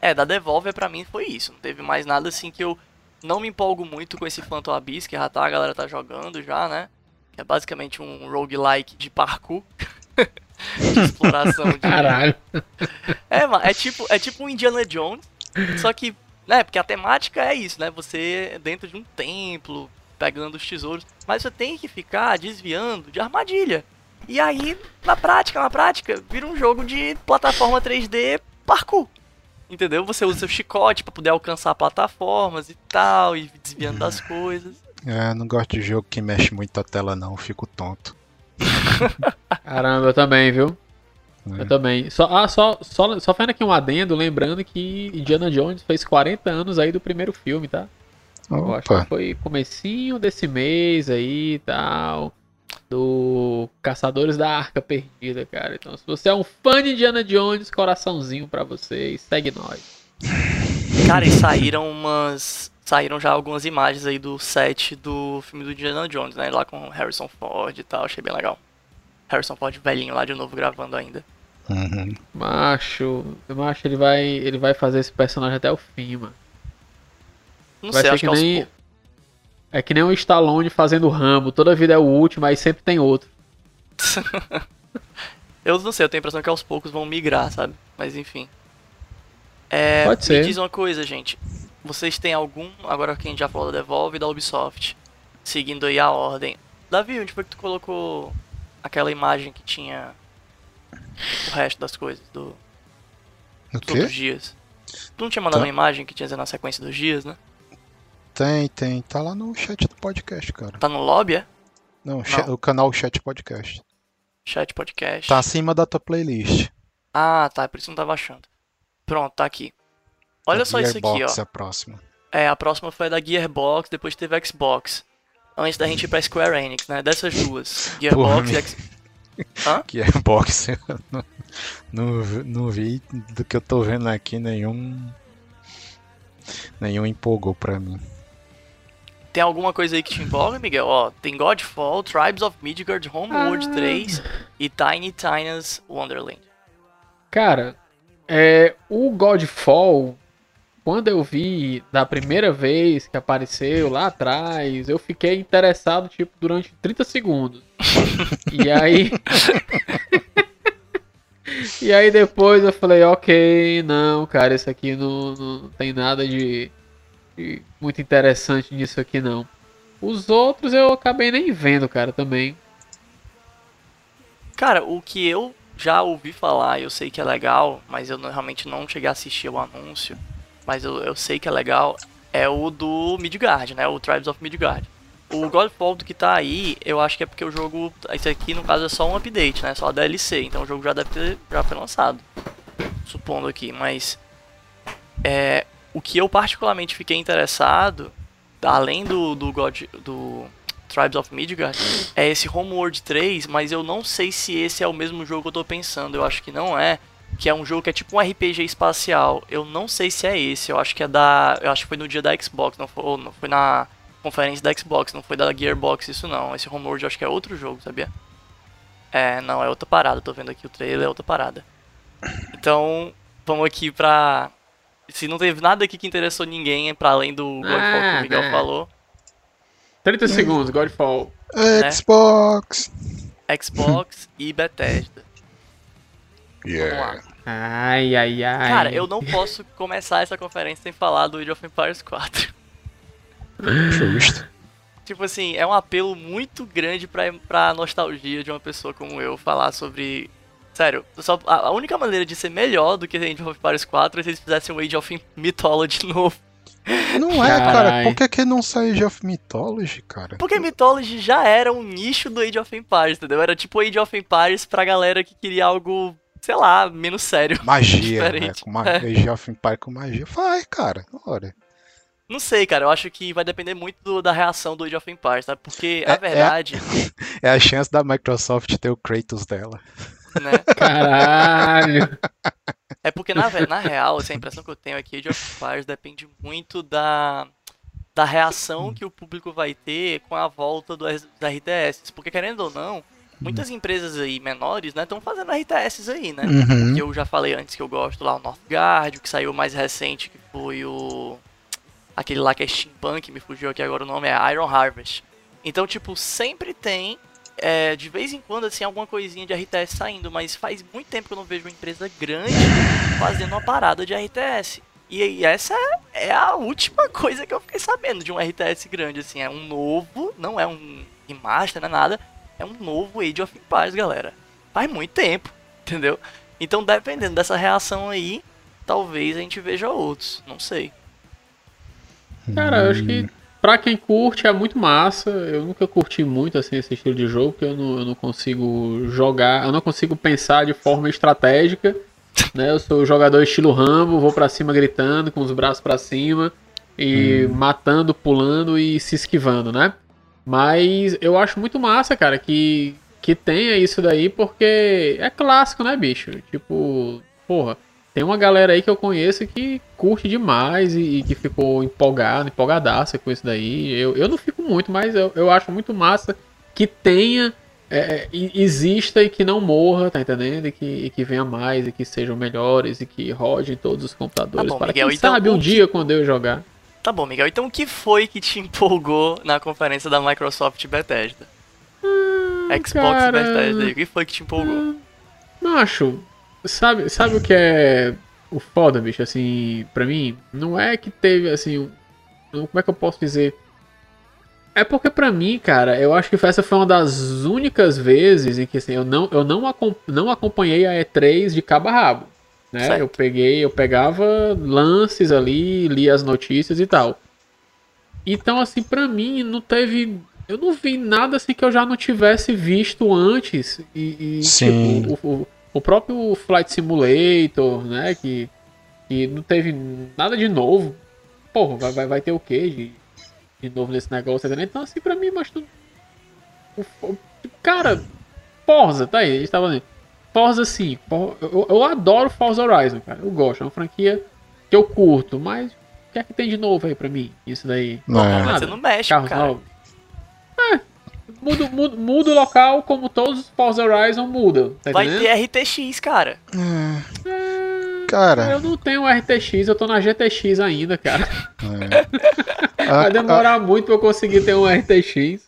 É, da Devolver pra mim foi isso. Não teve mais nada assim que eu Não me empolgo muito com esse Phantom Abyss, que já tá, a galera tá jogando já, né? É basicamente um roguelike de parkour. de exploração de... Caralho. É, mano, é tipo, é tipo um Indiana Jones, só que, né, porque a temática é isso, né? Você é dentro de um templo, pegando os tesouros, mas você tem que ficar desviando de armadilha. E aí, na prática, na prática, vira um jogo de plataforma 3D parkour. Entendeu? Você usa seu chicote pra poder alcançar plataformas e tal, e desviando das coisas. É, não gosto de jogo que mexe muito a tela não, fico tonto. Caramba, eu também, viu? É. Eu também. Só, ah, só, só, só fazendo aqui um adendo, lembrando que Indiana Jones fez 40 anos aí do primeiro filme, tá? Eu acho Opa, que foi comecinho desse mês aí e tal. Do Caçadores da Arca Perdida, cara. Então, se você é um fã de Indiana Jones, coraçãozinho pra você e segue nós. Cara, e saíram umas. Saíram já algumas imagens aí do set do filme do Indiana Jones, né? Lá com Harrison Ford e tal, achei bem legal. Harrison Ford velhinho lá de novo gravando ainda. uhum. Macho, macho, ele vai, ele vai fazer esse personagem até o fim, mano. Não Vai sei, ser acho que, que nem-. É que nem o Stallone fazendo Rambo, toda vida é o último, aí sempre tem outro. Eu não sei, eu tenho a impressão que aos poucos vão migrar, sabe? Mas enfim. É, Pode Me ser. diz uma coisa, gente. Vocês têm algum. Agora que a gente já falou da Devolve e da Ubisoft. Seguindo aí a ordem. Davi, onde foi que tu colocou aquela imagem que tinha o resto das coisas do, O dos quê? dias? Tu não tinha mandado Tá. uma imagem que tinha na sequência dos dias, né? Tem, tem. Tá lá no chat do podcast, cara. Tá no lobby, é? Não, cha- o canal Chat Podcast. Chat podcast. Tá acima da tua playlist. Ah, tá, por isso não tava achando. Pronto, tá aqui. Olha A só isso aqui, ó. Gearbox é a próxima. É, a próxima foi a da Gearbox, depois teve a Xbox. Antes da gente ir pra Square Enix, né? Dessas duas. Gearbox e X... Hã? Gearbox, eu não, não, vi- não vi do que eu tô vendo aqui nenhum. Nenhum empolgou pra mim. Tem alguma coisa aí que te empolga, Miguel? Ó, tem Godfall, Tribes of Midgard, Homeworld Ah. 3 e Tiny Tina's Wonderland. Cara, é, o Godfall, quando eu vi da primeira vez que apareceu lá atrás, eu fiquei interessado, tipo, durante 30 segundos. e aí. e aí depois eu falei, ok, não, cara, isso aqui não, não tem nada de, de muito interessante nisso aqui, não. Os outros eu acabei nem vendo, cara, também. Cara, o que eu já ouvi falar, eu sei que é legal, mas eu não- realmente não cheguei a assistir o anúncio, mas eu, eu sei que é legal, é o do Midgard, né? O Tribes of Midgard. O Godfall que tá aí, eu acho que é porque o jogo. Esse aqui, no caso, é só um update, né? Só a DLC. Então o jogo já deve ter. Já foi lançado. Supondo aqui. Mas. É. O que eu particularmente fiquei interessado, além do, do God. do Tribes of Midgard, é esse Homeworld 3, mas eu não sei se esse é o mesmo jogo que eu tô pensando. Eu acho que não é. Que é um jogo que é tipo um RPG espacial. Eu não sei se é esse. Eu acho que é da. Eu acho que foi no dia da Xbox, não foi, ou não foi na conferência da Xbox, não foi da Gearbox, isso não. Esse Homeworld eu acho que é outro jogo, sabia? É, não, é outra parada. Tô vendo aqui o trailer, é outra parada. Então, vamos aqui pra. Se não teve nada aqui que interessou ninguém, pra além do Godfall que o Miguel Nada. falou, 30 segundos, Godfall. Né? Xbox! Xbox e Bethesda. Vamos Yeah. Ai, ai, ai. Cara, eu não posso começar essa conferência sem falar do Age of Empires 4. Justo. Tipo assim, é um apelo muito grande pra, pra nostalgia de uma pessoa como eu falar sobre. Sério, só, a, a única maneira de ser melhor do que Age of Empires 4 é se eles fizessem um Age of Mythology novo. Não é, cara. Carai. Por que, que não sai Age of Mythology, cara? Porque Mythology já era um nicho do Age of Empires, entendeu? Era tipo Age of Empires pra galera que queria algo, sei lá, menos sério. Magia, né? Com ma... É. Age of Empire com magia. Vai, cara. Ora. Não sei, cara, eu acho que vai depender muito do- da reação do Age of Empires, tá? Porque É- a é- verdade, É a chance da Microsoft ter o Kratos dela. né? Caralho. É porque, na, na real, assim, a impressão que eu tenho aqui de of Empires depende muito da, da reação que o público vai ter com a volta do, das RTS. Porque, querendo ou não, muitas empresas aí menores, né, estão fazendo RTS aí, né? Uhum. Que eu já falei antes que eu gosto lá, o Northgard, o que saiu mais recente, que foi o... aquele lá que é steampunk, me fugiu aqui agora o nome, é Iron Harvest. Então, tipo, sempre tem, é, de vez em quando, assim, alguma coisinha de RTS saindo, mas faz muito tempo que eu não vejo uma empresa grande fazendo uma parada de RTS. E, e essa é, é a última coisa que eu fiquei sabendo de um RTS grande, assim, é um novo, não é um remaster, não é nada, é um novo Age of Empires, galera. Faz muito tempo, entendeu? Então, dependendo dessa reação aí, talvez a gente veja outros, não sei. Cara, eu acho que pra quem curte é muito massa. Eu nunca curti muito assim esse estilo de jogo, porque eu não, eu não consigo jogar, eu não consigo pensar de forma estratégica. Né? Eu sou jogador estilo Rambo, vou pra cima gritando, com os braços pra cima, e matando, pulando e se esquivando, né? Mas eu acho muito massa, cara, que, que tenha isso daí, porque é clássico, né, bicho? Tipo, porra, tem uma galera aí que eu conheço que curte demais e, e que ficou empolgado, empolgadaça com isso daí. Eu, eu não fico muito, mas eu, eu acho muito massa que tenha, é, e- exista e que não morra, tá entendendo? E que, e que venha mais, e que sejam melhores, e que rode todos os computadores. Tá bom, para Miguel, quem então sabe um dia quando eu jogar. Tá bom, Miguel, então o que foi que te empolgou na conferência da Microsoft Bethesda? Xbox cara. Bethesda, o que foi que te empolgou? Macho, sabe, sabe o que é o foda, bicho? Assim, pra mim, não é que teve, assim, como é que eu posso dizer? É porque pra mim, cara, eu acho que essa foi uma das únicas vezes em que assim, eu não, eu não, não acompanhei a E3 de cabo a rabo. Né? Certo. Eu peguei, eu pegava lances ali, lia as notícias e tal. Então, assim, pra mim, não teve. Eu não vi nada assim que eu já não tivesse visto antes. E, e, Sim. tipo, o, o- próprio Flight Simulator, né? Que, que não teve nada de novo. Porra, vai, vai, vai ter o quê de, de novo nesse negócio? né? Então, assim, pra mim, mas tudo. o- Cara, Forza, tá aí, a gente tava ali. Forza, sim. For- Eu, eu adoro Forza Horizon, cara. Eu gosto, é uma franquia que eu curto, mas o que é que tem de novo aí pra mim? Isso daí. Não é. Mas Nada. você no México, Carros cara. novos. É, muda, muda, muda o local como todos os Forza Horizon mudam, tá Vai entendendo? ter RTX, cara. Cara, Eu não tenho um RTX, eu tô na GTX ainda, cara. é. Vai A- demorar muito pra eu conseguir ter um RTX.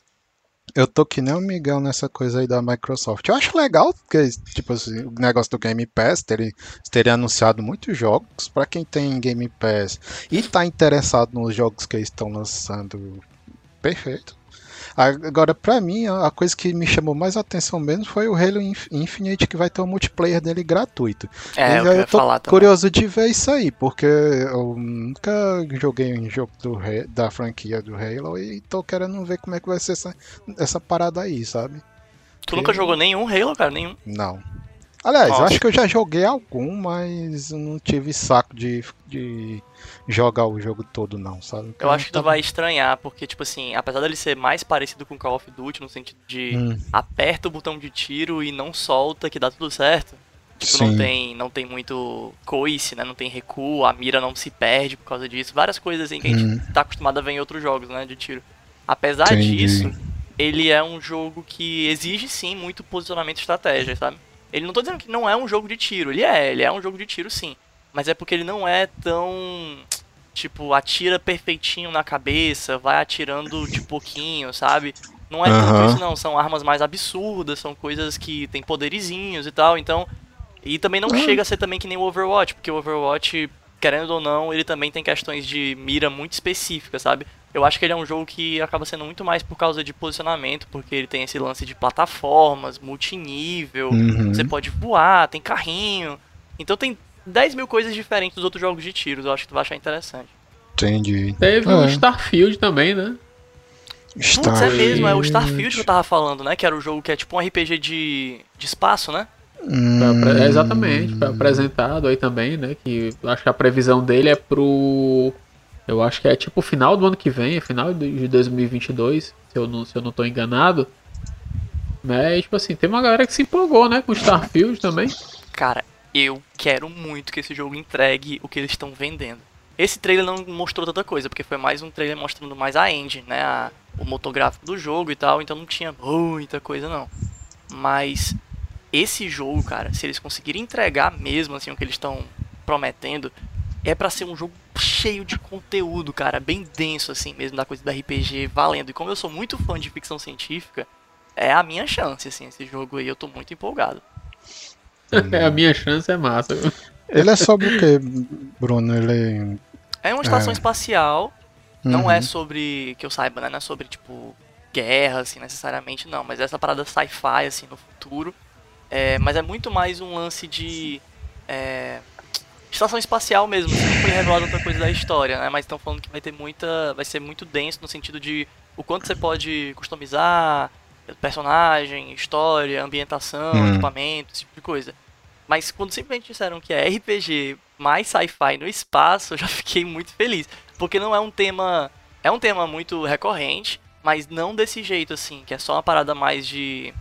Eu tô que nem o Miguel nessa coisa aí da Microsoft. Eu acho legal, porque, tipo assim, o negócio do Game Pass, terem terem anunciado muitos jogos. Pra quem tem Game Pass e tá interessado nos jogos que eles estão lançando, perfeito. Agora, pra mim, a coisa que me chamou mais atenção mesmo foi o Halo Inf- Infinite, que vai ter o multiplayer dele gratuito. É, E eu queria tô falar também. curioso de ver isso aí, porque eu nunca joguei um jogo do, da franquia do Halo e tô querendo ver como é que vai ser essa, essa parada aí, sabe? Tu nunca jogou nenhum Halo, cara? Nenhum. Não. Aliás, eu Nossa. acho que eu já joguei algum, mas eu não tive saco de, de jogar o jogo todo, não, sabe? Eu acho que tu vai estranhar, porque, tipo assim, apesar dele ser mais parecido com Call of Duty, no sentido de Hum, aperta o botão de tiro e não solta, que dá tudo certo. Tipo, sim. não tem, não tem muito coice, né? Não tem recuo, a mira não se perde por causa disso. Várias coisas assim que a gente Hum. tá acostumado a ver em outros jogos, né? De tiro. Apesar Entendi. disso, ele é um jogo que exige sim muito posicionamento e estratégia, sabe? Ele não tô dizendo que não é um jogo de tiro, ele é, ele é um jogo de tiro sim. Mas é porque ele não é tão. Tipo, atira perfeitinho na cabeça, vai atirando de pouquinho, sabe? Não é tanto Aham. isso não, são armas mais absurdas, são coisas que tem poderizinhos e tal, então. E também não Ah. chega a ser também que nem o Overwatch, porque o Overwatch, querendo ou não, ele também tem questões de mira muito específicas, sabe? Eu acho que ele é um jogo que acaba sendo muito mais por causa de posicionamento, porque ele tem esse lance de plataformas, multinível, Uhum. você pode voar, tem carrinho. Então tem 10 mil coisas diferentes dos outros jogos de tiros, eu acho que tu vai achar interessante. Entendi. Teve É. o Starfield também, né? Putz, é mesmo, é o Starfield que eu tava falando, né? Que era o jogo que é tipo um RPG de, de espaço, né? Hum, é, exatamente, foi apresentado aí também, né? Que acho que a previsão dele é pro. Eu acho que é tipo final do ano que vem, final de 2022, se eu não, se eu não tô enganado. Né? E, tipo assim, tem uma galera que se empolgou, né? Com Starfield também. Cara, eu quero muito que esse jogo entregue o que eles estão vendendo. Esse trailer não mostrou tanta coisa, porque foi mais um trailer mostrando mais a engine, né? a- o motográfico do jogo e tal, então não tinha muita coisa não. Mas esse jogo, cara, se eles conseguirem entregar mesmo assim o que eles estão prometendo, é pra ser um jogo cheio de conteúdo, cara, bem denso assim mesmo da coisa da RPG, valendo. E como eu sou muito fã de ficção científica, é a minha chance assim, esse jogo aí, eu tô muito empolgado. a minha chance é massa. Ele é sobre o que, Bruno? Ele. É uma estação É. espacial, não Uhum. é sobre, que eu saiba, né, não é sobre tipo guerra assim necessariamente não, mas é essa parada sci-fi assim no futuro. É, mas é muito mais um lance de é, estação espacial mesmo, assim, não foi revelado outra coisa da história, né? Mas estão falando que vai ter muita, vai ser muito denso no sentido de o quanto você pode customizar personagem, história, ambientação, Hum. equipamento, esse tipo de coisa. Mas quando simplesmente disseram que é RPG mais sci-fi no espaço, eu já fiquei muito feliz, porque não é um tema, é um tema muito recorrente, mas não desse jeito assim, que é só uma parada mais de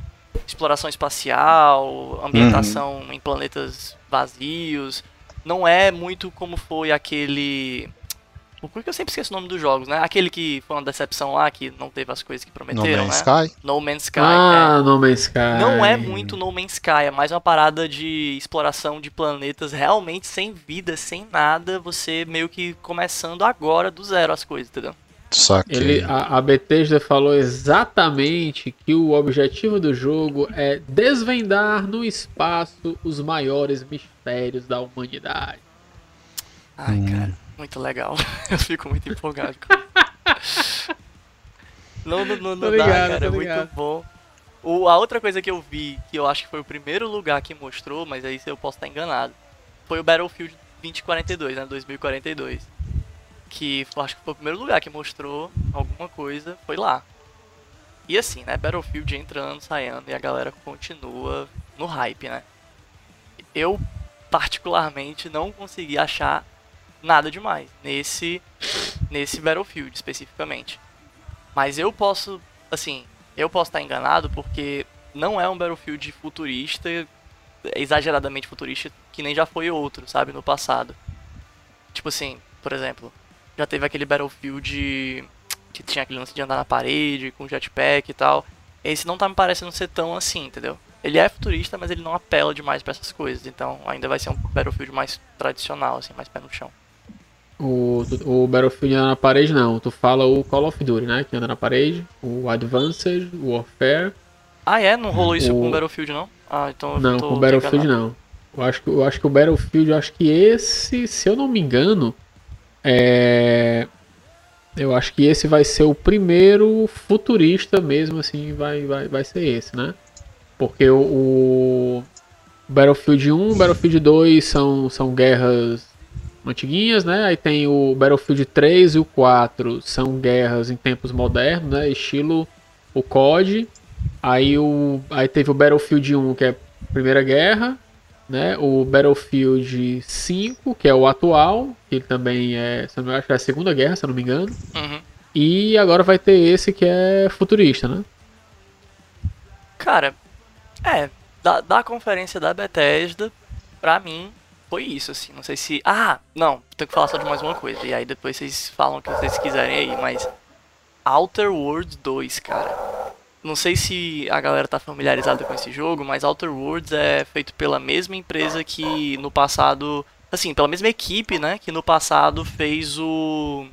exploração espacial, ambientação em planetas vazios. Não é muito como foi aquele. Por que eu sempre esqueço o nome dos jogos, né? Aquele que foi uma decepção lá, que não teve as coisas que No prometeram, Man's né? Sky? No Man's Sky. ah, No Man's Sky. é. Não é muito No Man's Sky, é mais uma parada de exploração de planetas realmente sem vida, sem nada, você meio que começando agora do zero as coisas, entendeu? Saquei. Ele, a, a Bethesda falou exatamente que o objetivo do jogo é desvendar no espaço os maiores mistérios da humanidade. Ai, Hum. cara, muito legal. Eu fico muito empolgado com isso. Não, não, não, não Tô dá, ligado, cara, é muito ligado. bom. O, a outra coisa que eu vi, que eu acho que foi o primeiro lugar que mostrou, mas aí eu posso estar enganado, foi o Battlefield 2042, né, 2042. Que acho que foi o primeiro lugar que mostrou alguma coisa, foi lá. E assim, né, Battlefield entrando, saindo, e a galera continua no hype, né. Eu, particularmente, não consegui achar nada demais nesse nesse Battlefield especificamente. Mas eu posso, assim, eu posso estar enganado porque não é um Battlefield futurista, exageradamente futurista, que nem já foi outro, sabe, no passado. Tipo assim, por exemplo, já teve aquele Battlefield que tinha aquele lance de andar na parede, com jetpack e tal. Esse não tá me parecendo ser tão assim, entendeu? Ele é futurista, mas ele não apela demais pra essas coisas. Então ainda vai ser um Battlefield mais tradicional, assim, mais pé no chão. O, o Battlefield anda na parede, não. Tu fala o Call of Duty, né? Que anda na parede. O Advanced Warfare. Ah, é? Não rolou isso O- com o Battlefield, não? Ah, então Não, com o Battlefield enganado. não. Eu acho, eu acho que o Battlefield, eu acho que esse, se eu não me engano, é. Eu acho que esse vai ser o primeiro futurista mesmo, assim, vai, vai, vai ser esse, né? Porque o, Battlefield 1 e o Battlefield 2 são, são guerras antiguinhas, né? Aí tem o Battlefield 3 e o 4 são guerras em tempos modernos, né? Estilo o COD. Aí, o, aí teve o Battlefield 1, que é Primeira Guerra, né? O Battlefield 5, que é o atual, que ele também é, se não acho que é a Segunda Guerra, se eu não me engano. Uhum. E agora vai ter esse que é futurista, né? Cara, é, da, da conferência da Bethesda, pra mim, foi isso, assim. Não sei se. Ah, não, tenho que falar só de mais uma coisa. E aí depois vocês falam o que vocês quiserem aí, mas. Outer Worlds 2, cara. Não sei se a galera tá familiarizada com esse jogo, mas Outer Worlds é feito pela mesma empresa que no passado. Assim, pela mesma equipe, né? Que no passado fez o.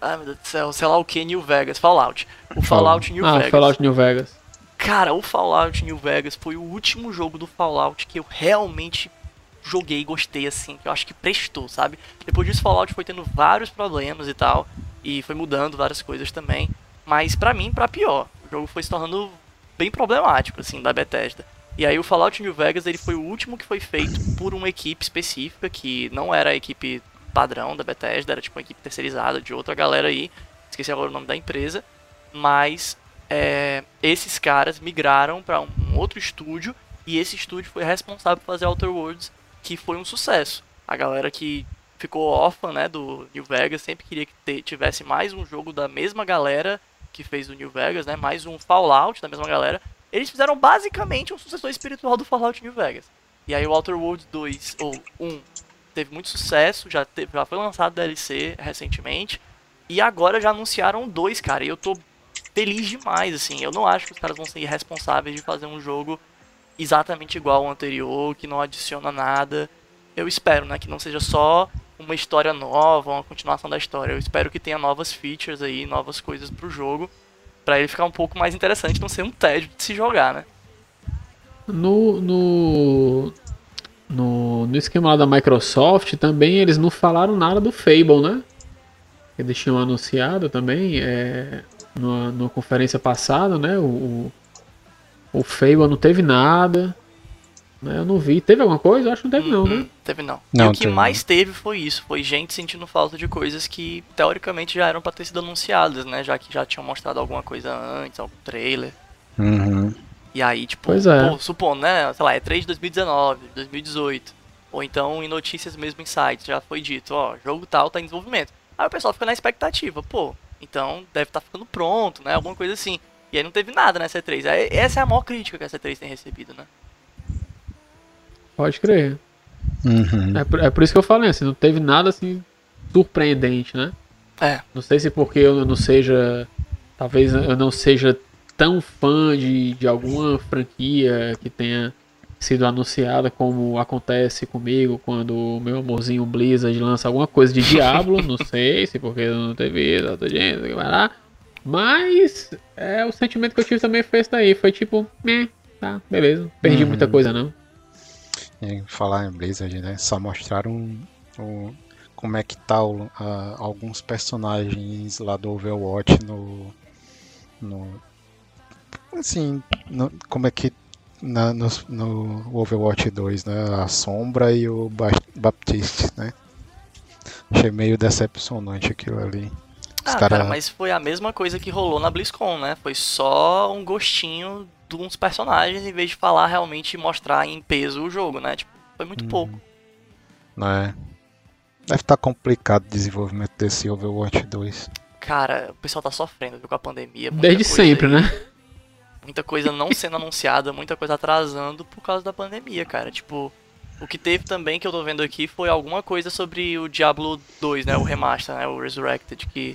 Ai meu Deus do céu, sei lá o que, New Vegas, Fallout. O Fallout New ah, Vegas. Fallout New Vegas. Cara, o Fallout New Vegas foi o último jogo do Fallout que eu realmente joguei e gostei, assim, que eu acho que prestou, sabe? Depois disso, Fallout foi tendo vários problemas e tal, e foi mudando várias coisas também, mas pra mim, pra pior. O jogo foi se tornando bem problemático, assim, da Bethesda. E aí o Fallout New Vegas, ele foi o último que foi feito por uma equipe específica, que não era a equipe padrão da Bethesda, era tipo uma equipe terceirizada de outra galera aí, esqueci agora o nome da empresa, mas é, esses caras migraram para um outro estúdio e esse estúdio foi responsável por fazer Outer Worlds, que foi um sucesso. A galera que ficou órfã, né, do New Vegas sempre queria que tivesse mais um jogo da mesma galera que fez o New Vegas, né, mais um Fallout da mesma galera. Eles fizeram basicamente um sucessor espiritual do Fallout New Vegas. E aí o Outer Worlds 2 ou 1 teve muito sucesso, já, teve, já foi lançado DLC recentemente. E agora já anunciaram dois, cara. E eu tô feliz demais, assim. Eu não acho que os caras vão ser responsáveis de fazer um jogo exatamente igual ao anterior, que não adiciona nada. Eu espero, né, que não seja só uma história nova, uma continuação da história. Eu espero que tenha novas features aí, novas coisas pro jogo, pra ele ficar um pouco mais interessante, não ser um tédio de se jogar, né? No, no, no, no esquema da Microsoft também eles não falaram nada do Fable, né? Eles tinham anunciado também é, numa, numa conferência passada, né? O, o, o Fable não teve nada. Né? Eu não vi. Teve alguma coisa? Eu acho que não teve não, Uhum, né? Teve não. Não, e o que teve mais teve foi isso, foi gente sentindo falta de coisas que teoricamente já eram pra ter sido anunciadas, né? Já que já tinham mostrado alguma coisa antes, algum trailer. Uhum. E aí, tipo, Pois é. pô, supondo, né? Sei lá, é 3 de 2019, 2018. Ou então em notícias mesmo em sites, já foi dito, ó, jogo tal tá em desenvolvimento. Aí o pessoal fica na expectativa, pô, então deve estar ficando pronto, né? Alguma coisa assim. E aí não teve nada nessa E3. Aí, essa é a maior crítica que essa E3 tem recebido, né? Pode crer. Uhum. É por, é por isso que eu falei, assim, não teve nada assim surpreendente, né? É. Não sei se porque eu não seja. Talvez eu não seja tão fã de, de alguma franquia que tenha sido anunciada como acontece comigo quando o meu amorzinho Blizzard lança alguma coisa de Diablo. não sei se porque eu não teve isso, gente, que vai lá. Mas é, o sentimento que eu tive também foi esse daí. Foi tipo, meh, tá, beleza. Perdi Uhum. muita coisa não. Em falar em Blizzard, né? Só mostraram o- como é que tá o- alguns personagens lá do Overwatch no. no assim, no- como é que. Na, no, no Overwatch 2, né? A Sombra e o Ba- Baptiste, né? Achei meio decepcionante aquilo ali. Os Ah, cara- cara, mas foi a mesma coisa que rolou na BlizzCon, né? Foi só um gostinho de uns personagens em vez de falar realmente e mostrar em peso o jogo, né? Tipo, foi muito Uhum. pouco. né? Deve estar complicado o desenvolvimento desse Overwatch 2. Cara, o pessoal tá sofrendo viu, com a pandemia. Desde sempre, aí, né? Muita coisa não sendo anunciada, muita coisa atrasando por causa da pandemia, cara. Tipo, o que teve também que eu tô vendo aqui foi alguma coisa sobre o Diablo 2, né? O remaster, né? O Resurrected, que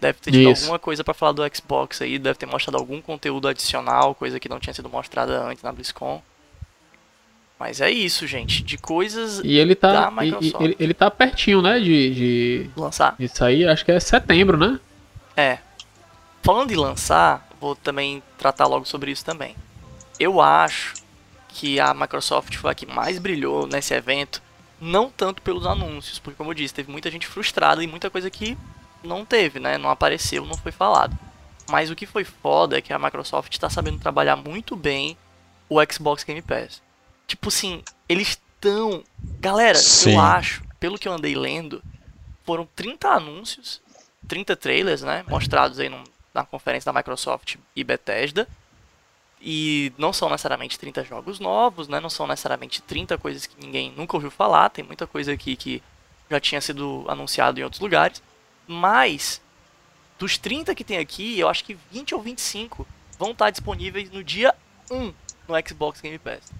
deve ter tido Isso. alguma coisa pra falar do Xbox aí, deve ter mostrado algum conteúdo adicional, coisa que não tinha sido mostrada antes na BlizzCon. Mas é isso, gente. De coisas E ele tá. Da e- e- Microsoft. ele, ele tá pertinho, né? De, de, lançar. de sair, acho que é setembro, né? É. Falando em lançar, vou também tratar logo sobre isso também. Eu acho que a Microsoft foi a que mais brilhou nesse evento, não tanto pelos anúncios, porque como eu disse, teve muita gente frustrada e muita coisa que não teve, né? Não apareceu, não foi falado. Mas o que foi foda é que a Microsoft está sabendo trabalhar muito bem o Xbox Game Pass. Tipo assim, eles estão. Galera, Sim. eu acho, pelo que eu andei lendo, foram 30 anúncios, 30 trailers, né? Mostrados aí num- na conferência da Microsoft e Bethesda. E não são necessariamente 30 jogos novos, né? Não são necessariamente 30 coisas que ninguém nunca ouviu falar. Tem muita coisa aqui que já tinha sido anunciado em outros lugares. Mas, dos 30 que tem aqui, eu acho que 20 ou 25 vão estar disponíveis no dia 1 no Xbox Game Pass.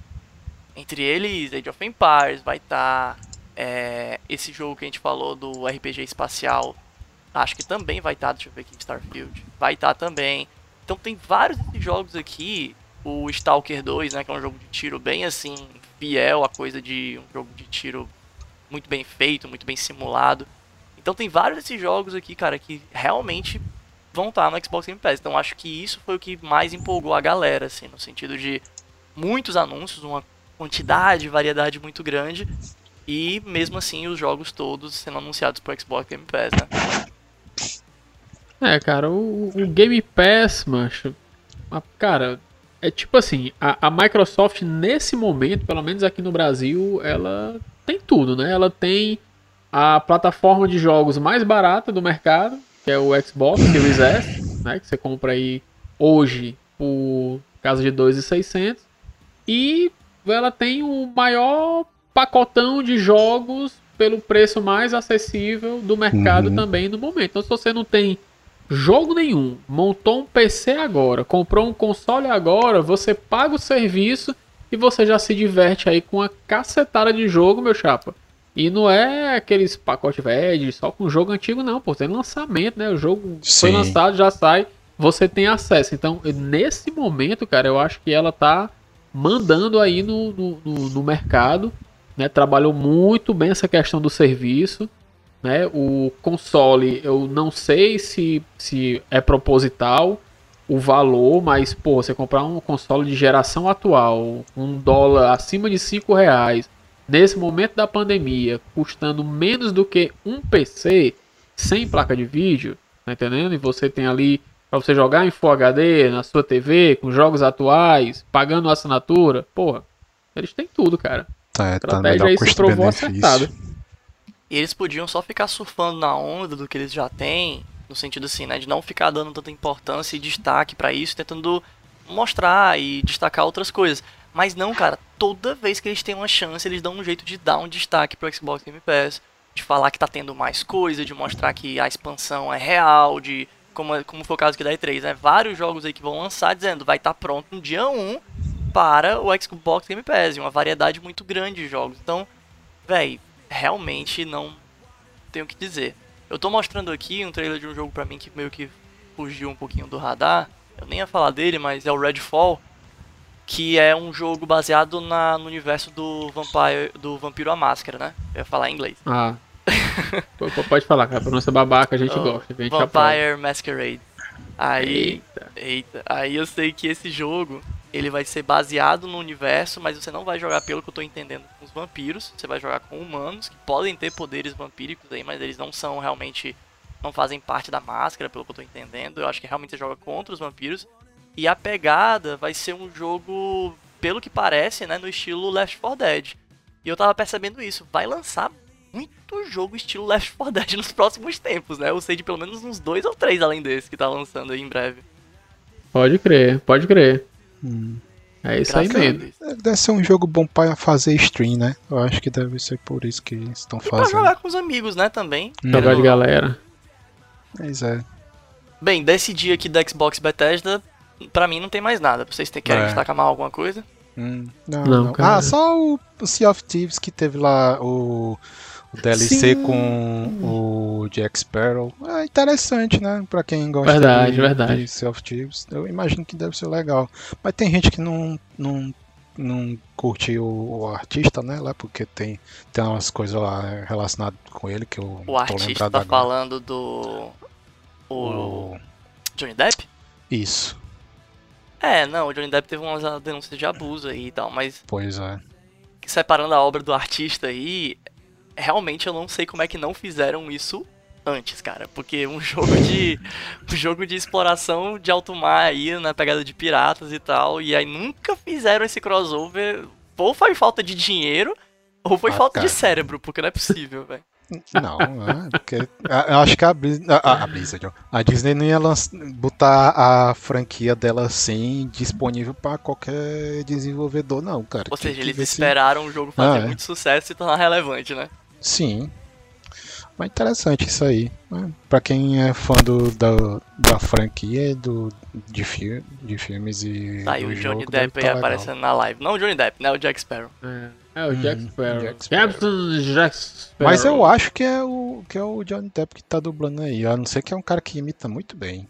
Entre eles, Age of Empires, vai estar esse jogo que a gente falou do RPG espacial. Acho que também vai estar, deixa eu ver aqui, Starfield. Vai estar também. Então tem vários desses jogos aqui. O Stalker 2, né, que é um jogo de tiro bem assim, fiel à coisa de um jogo de tiro muito bem feito, muito bem simulado. Então tem vários desses jogos aqui, cara, que realmente vão estar no Xbox Game Pass. Então acho que isso foi o que mais empolgou a galera, assim, no sentido de muitos anúncios, uma quantidade, variedade muito grande. E mesmo assim os jogos todos sendo anunciados pro Xbox Game Pass, né? É, cara, o, o Game Pass, macho. Cara, é tipo assim, a, a Microsoft nesse momento, pelo menos aqui no Brasil, ela tem tudo, né? Ela tem a plataforma de jogos mais barata do mercado, que é o Xbox Series S, né? Que você compra aí hoje por casa de 2.600. E ela tem o maior pacotão de jogos pelo preço mais acessível do mercado Uhum. também no momento. Então, se você não tem jogo nenhum, montou um PC agora, comprou um console agora, você paga o serviço e você já se diverte aí com uma cacetada de jogo, meu chapa. E não é aqueles pacotes velhos só com jogo antigo, não, pô. Tem lançamento, né? O jogo foi Sim. lançado, já sai, você tem acesso. Então, nesse momento, cara, eu acho que ela tá mandando aí no, no, no- no mercado. né? Trabalhou muito bem essa questão do serviço, né? O console, eu não sei se, se é proposital o valor, mas pô, você comprar um console de geração atual, um dólar acima de 5 reais, nesse momento da pandemia, custando menos do que um PC sem placa de vídeo, tá entendendo? E você tem ali para você jogar em Full HD na sua TV, com jogos atuais, pagando assinatura, porra, eles têm tudo, cara. Tá, A tá estratégia melhor aí se provou acertada. custo-benefício. Eles podiam só ficar surfando na onda do que eles já têm, no sentido assim, né, de não ficar dando tanta importância e destaque pra isso, tentando mostrar e destacar outras coisas. Mas não, cara, toda vez que eles têm uma chance, eles dão um jeito de dar um destaque pro Xbox Game Pass, de falar que tá tendo mais coisa, de mostrar que a expansão é real, de como, como foi o caso aqui da E3, né? Vários jogos aí que vão lançar dizendo vai estar pronto no dia 1 para o Xbox Game Pass, uma variedade muito grande de jogos. Então, véi, realmente não tenho o que dizer. Eu tô mostrando aqui um trailer de um jogo pra mim que meio que fugiu um pouquinho do radar. Eu nem ia falar dele, mas é o Redfall, que é um jogo baseado na, no universo do Vampire, do Vampiro à Máscara, né? Eu ia falar em inglês. Ah. Pode falar, cara. Pronúncia babaca, a gente Oh, gosta. A gente. Vampire Masquerade. Aí, Eita. eita, aí eu sei que esse jogo ele vai ser baseado no universo, mas você não vai jogar pelo que eu tô entendendo com os vampiros, você vai jogar com humanos que podem ter poderes vampíricos aí, mas eles não são realmente não fazem parte da máscara, pelo que eu tô entendendo. Eu acho que realmente você joga contra os vampiros. E a pegada vai ser um jogo, pelo que parece, né, no estilo Left 4 Dead. E eu tava percebendo isso, vai lançar muito jogo estilo Left 4 Dead nos próximos tempos, né? Eu sei de pelo menos uns dois ou três além desse que tá lançando aí em breve. Pode crer, pode crer. Hum. É isso aí mesmo. Deve ser um jogo bom pra fazer stream, né? Eu acho que deve ser por isso que estão E pra fazendo. jogar com os amigos, né, também. Jogar de galera. Mas é. Bem, desse dia aqui da Xbox Bethesda, pra mim não tem mais nada. Vocês têm- querem É. destacar mais alguma coisa? Hum, não, Não, não. Ah, só o, o Sea of Thieves que teve lá o, o DLC Sim. com o Jack Sparrow. É interessante, né? Pra quem gosta Verdade, de, verdade. de Sea of Thieves. Eu imagino que deve ser legal. Mas tem gente que não, não, não curte o, o artista, né? Lá, porque tem, tem umas coisas lá relacionadas com ele que eu O tô artista lembrado tá falando do. O. O- Johnny Depp? Isso, É, não, o Johnny Depp teve umas denúncias de abuso aí e tal, mas pois é. separando a obra do artista aí, realmente eu não sei como é que não fizeram isso antes, cara. Porque um jogo de. Um jogo de exploração de alto mar aí, na pegada de piratas e tal. E aí nunca fizeram esse crossover. Ou foi falta de dinheiro, ou foi Ah, falta de cara. cérebro, porque não é possível, velho. Não, é, porque a- eu acho que a, a, a- Blizzard, a Disney não ia botar a franquia dela assim disponível para qualquer desenvolvedor, não, cara. Ou seja, eles ver se- esperaram o jogo fazer Ah, é. muito sucesso e tornar relevante, né? Sim. Mas interessante isso aí. Né? Pra quem é fã do, da, da franquia do, de, fi, de filmes e. Tá o Johnny jogo, Depp aí tá legal. aparecendo na live. Não o Johnny Depp, né? O Jack Sparrow. É, é o Jack Uhum, Sparrow. Jack Sparrow. Jack Sparrow. Mas eu acho que é, o, que é o Johnny Depp que tá dublando aí. A não ser que é um cara que imita muito bem.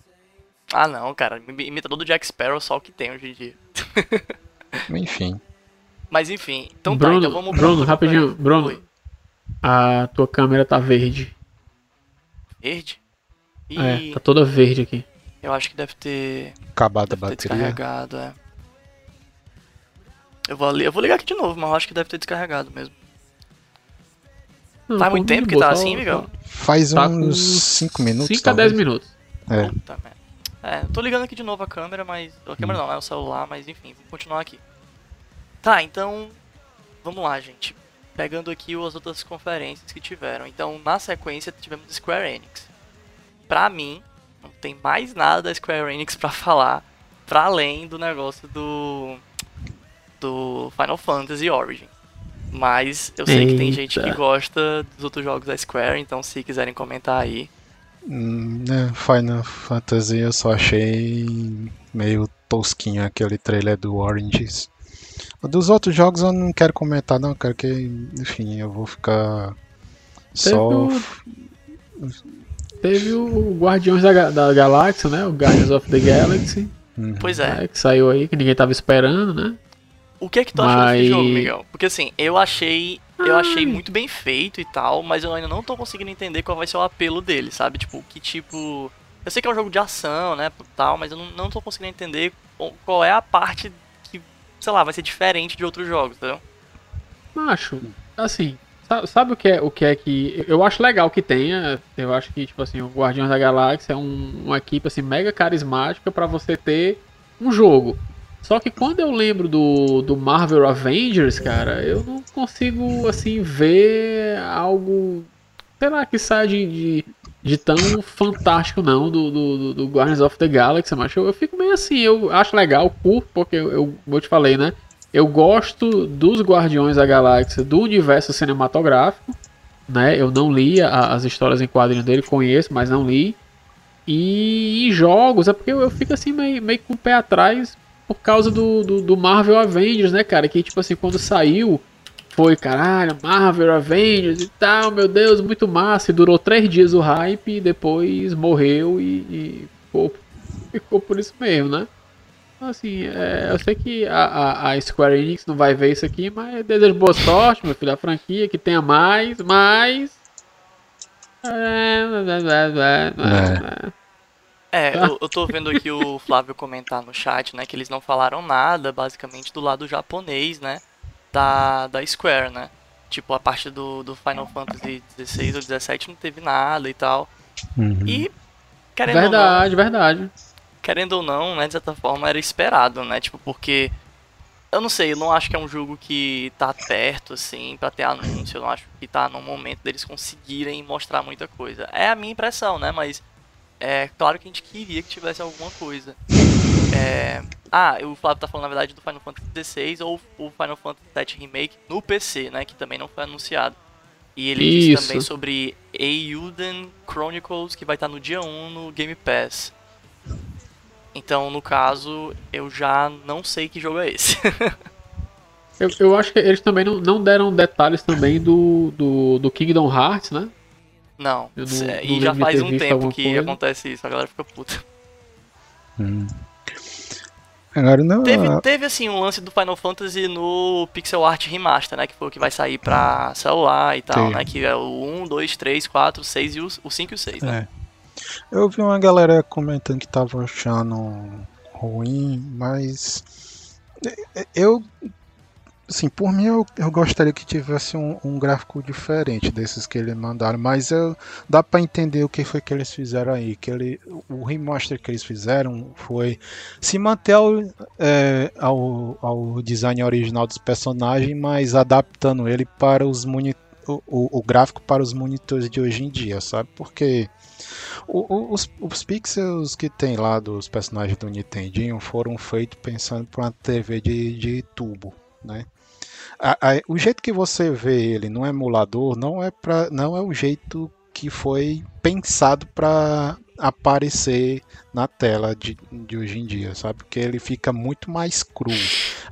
Ah, não, cara. Imitador do Jack Sparrow só o que tem hoje em dia. Enfim. Mas enfim. Então Bruno, tá, então vamos Bruno, rapidinho. Bruno, Oi. A tua câmera tá verde. Verde? E É, tá toda verde aqui. eu acho que deve ter, Acabada a deve ter bateria. descarregado, é. Eu vou, eu vou ligar aqui de novo, mas eu acho que deve ter descarregado mesmo. Não, Faz pô, muito de tempo que boa, tá só- assim, Miguel? Faz Tá com uns 5 minutos. 5 a 10 talvez. minutos. É. Puta merda. É, eu tô ligando aqui de novo a câmera, mas. A Hum. câmera não, é o celular, mas enfim, vamos continuar aqui. Tá, então. Vamos lá, gente. Pegando aqui as outras conferências que tiveram. Então, na sequência, tivemos Square Enix. Pra mim, não tem mais nada da Square Enix pra falar, pra além do negócio do. do Final Fantasy Origin. Mas eu sei que tem gente que Eita. gosta dos outros jogos da Square, então se quiserem comentar aí. Hum, né, Final Fantasy eu só achei meio tosquinho aquele trailer do Oranges. Dos outros jogos eu não quero comentar não, quero que, enfim, eu vou ficar só o- Teve o Guardiões da, da Galáxia, né? O Guardians of the Galaxy. Uhum. Pois é. né, Que saiu aí, que ninguém tava esperando, né? O que é que tu achou desse Mas- jogo, Miguel? Porque assim, eu achei eu achei Ai. muito bem feito e tal, mas eu ainda não tô conseguindo entender qual vai ser o apelo dele, sabe? Tipo, que tipo. Eu sei que é um jogo de ação, né? Tal, mas eu não, não tô conseguindo entender qual- é a parte sei lá, vai ser diferente de outros jogos, entendeu? Macho, assim, sa- sabe o que é o que é que eu acho legal que tenha? Eu acho que tipo assim, o Guardiões da Galáxia é um- uma equipe assim mega carismática pra você ter um jogo. Só que quando eu lembro do, do Marvel Avengers, cara, eu não consigo assim ver algo, sei lá, que saia de, de, de tão fantástico não do, do, do- Guardians of the Galaxy, mas eu, eu fico meio assim, eu acho legal, curto, porque eu, eu, te falei, né? Eu gosto dos Guardiões da Galáxia do universo cinematográfico, né? Eu não li a- as histórias em quadrinhos dele, conheço, mas não li. E, em jogos, é porque eu, eu fico assim meio, meio com o pé atrás por causa do, do, do Marvel Avengers, né, cara? Que tipo assim, quando saiu, foi caralho, Marvel Avengers e tal, meu Deus, muito massa. E durou três dias o hype e depois morreu e, e ficou, ficou por isso mesmo, né? Então, Assim, é, eu sei que a, a, a Square Enix não vai ver isso aqui, mas desejo boa sorte, meu filho, a franquia, que tenha mais, mais. É, eu, eu tô vendo aqui o Flávio comentar no chat, né, que eles não falaram nada, basicamente, do lado japonês, né, da, da Square, né. Tipo, a parte do, do Final Fantasy XVI ou XVII não teve nada e tal. Uhum. E, querendo ou não, Verdade, verdade. querendo ou não, né, de certa forma era esperado, né? Tipo, porque eu não sei, eu não acho que é um jogo que tá perto assim pra ter anúncio, eu não acho que tá no momento deles conseguirem mostrar muita coisa. É a minha impressão, né, mas é claro que a gente queria que tivesse alguma coisa. É... Ah, o Flávio tá falando na verdade do Final Fantasy XVI ou o Final Fantasy VII Remake no PC, né, que também não foi anunciado. E ele disse Isso. também sobre Eiyuden Chronicles, que vai estar no dia 1 no Game Pass. Então, no caso, eu já não sei que jogo é esse. Eu, eu acho que eles também não, não deram detalhes também do, do, do Kingdom Hearts, né? não. Não- é, não e já faz um tempo que coisa. acontece isso, a galera fica puta. Hum. Agora não. Teve, teve assim um lance do Final Fantasy no Pixel Art Remaster, né? Que foi o que vai sair pra celular e tal, Teve. né? Que é o 1, 2, 3, 4, 6 e o, o 5 e o 6, né? É. Eu vi uma galera comentando que tava achando ruim, mas é, eu assim, por mim eu, eu gostaria que tivesse um, um gráfico diferente desses que eles mandaram, mas eu, dá pra entender o que foi que eles fizeram aí, que ele, o remaster que eles fizeram foi se manter ao, é, ao, ao design original dos personagens, mas adaptando ele para os moni- o, o- gráfico para os monitores de hoje em dia, sabe? Porque o- os, os pixels que tem lá dos personagens do Nintendinho foram feitos pensando para uma TV de, de tubo, né? A- a- o jeito que você vê ele no emulador não é pra, não é o jeito que foi pensado para aparecer na tela de, de hoje em dia, sabe? Porque ele fica muito mais cru.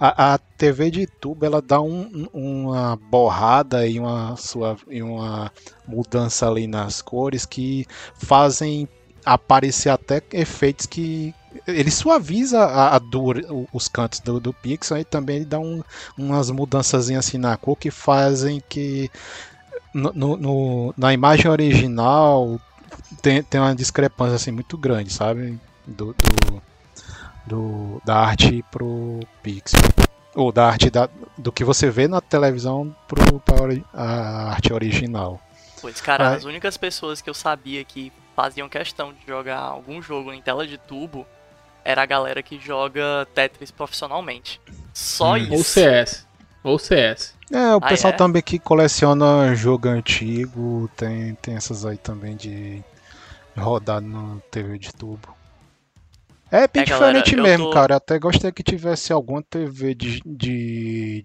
A, a TV de tubo ela dá um- uma borrada e uma, sua, e uma mudança ali nas cores que fazem aparecer até efeitos que ele suaviza a, a dor, os cantos do, do pixel e também ele dá um, umas mudanças assim na cor que fazem que no, no- na imagem original tem, tem uma discrepância assim muito grande, sabe? Do, do, do- da arte pro pixel. Ou da arte da, do que você vê na televisão pro, pra ori- a arte original. Pois, cara, Ai. as únicas pessoas que eu sabia que faziam questão de jogar algum jogo em tela de tubo era a galera que joga Tetris profissionalmente. Só Hum. Ou isso. CS. Ou CS. É, o Ah, pessoal é? também que coleciona jogo antigo, tem, tem essas aí também de rodar no TV de tubo. É bem É, galera, diferente eu mesmo, tô- cara. Até gostaria que tivesse alguma TV de, de,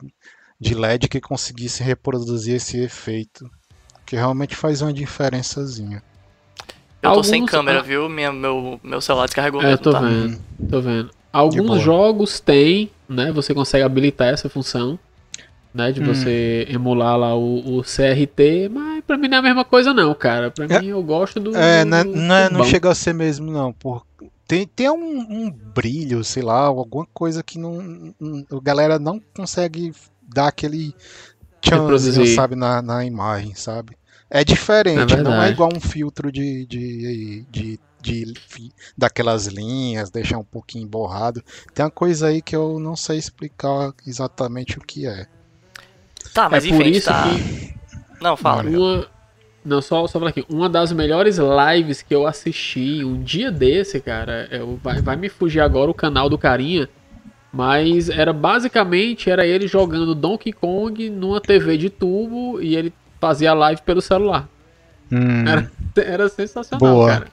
de LED que conseguisse reproduzir esse efeito. Que realmente faz uma diferençazinha. Eu tô sem Alguns- câmera, ah. viu? Minha, meu, meu celular descarregou É, eu mesmo, tô tá? vendo. Tô vendo. Alguns jogos têm, né? Você consegue habilitar essa função, né? De Hum. você emular lá o, o CRT, mas pra mim não é a mesma coisa não, cara. Pra É- mim eu gosto do. É, do- né, do não, é- não chega a ser mesmo, não. Por, tem tem um, um brilho, sei lá, alguma coisa que não, não- a galera não consegue dar aquele Reproduzir. sabe, na, na imagem, sabe? É diferente, É não é igual um filtro de, de, de, de daquelas linhas, deixar um pouquinho borrado. Tem uma coisa aí que eu não sei explicar exatamente o que é. Tá, mas é enfim, por isso tá... que Não, fala. Uma. Não, só, só falar aqui. Uma das melhores lives que eu assisti um dia desse, cara. Eu, vai, vai me fugir agora o canal do Carinha. Mas era basicamente era ele jogando Donkey Kong numa TV de tubo e ele fazia live pelo celular. Hum, Era, era sensacional, Boa. cara.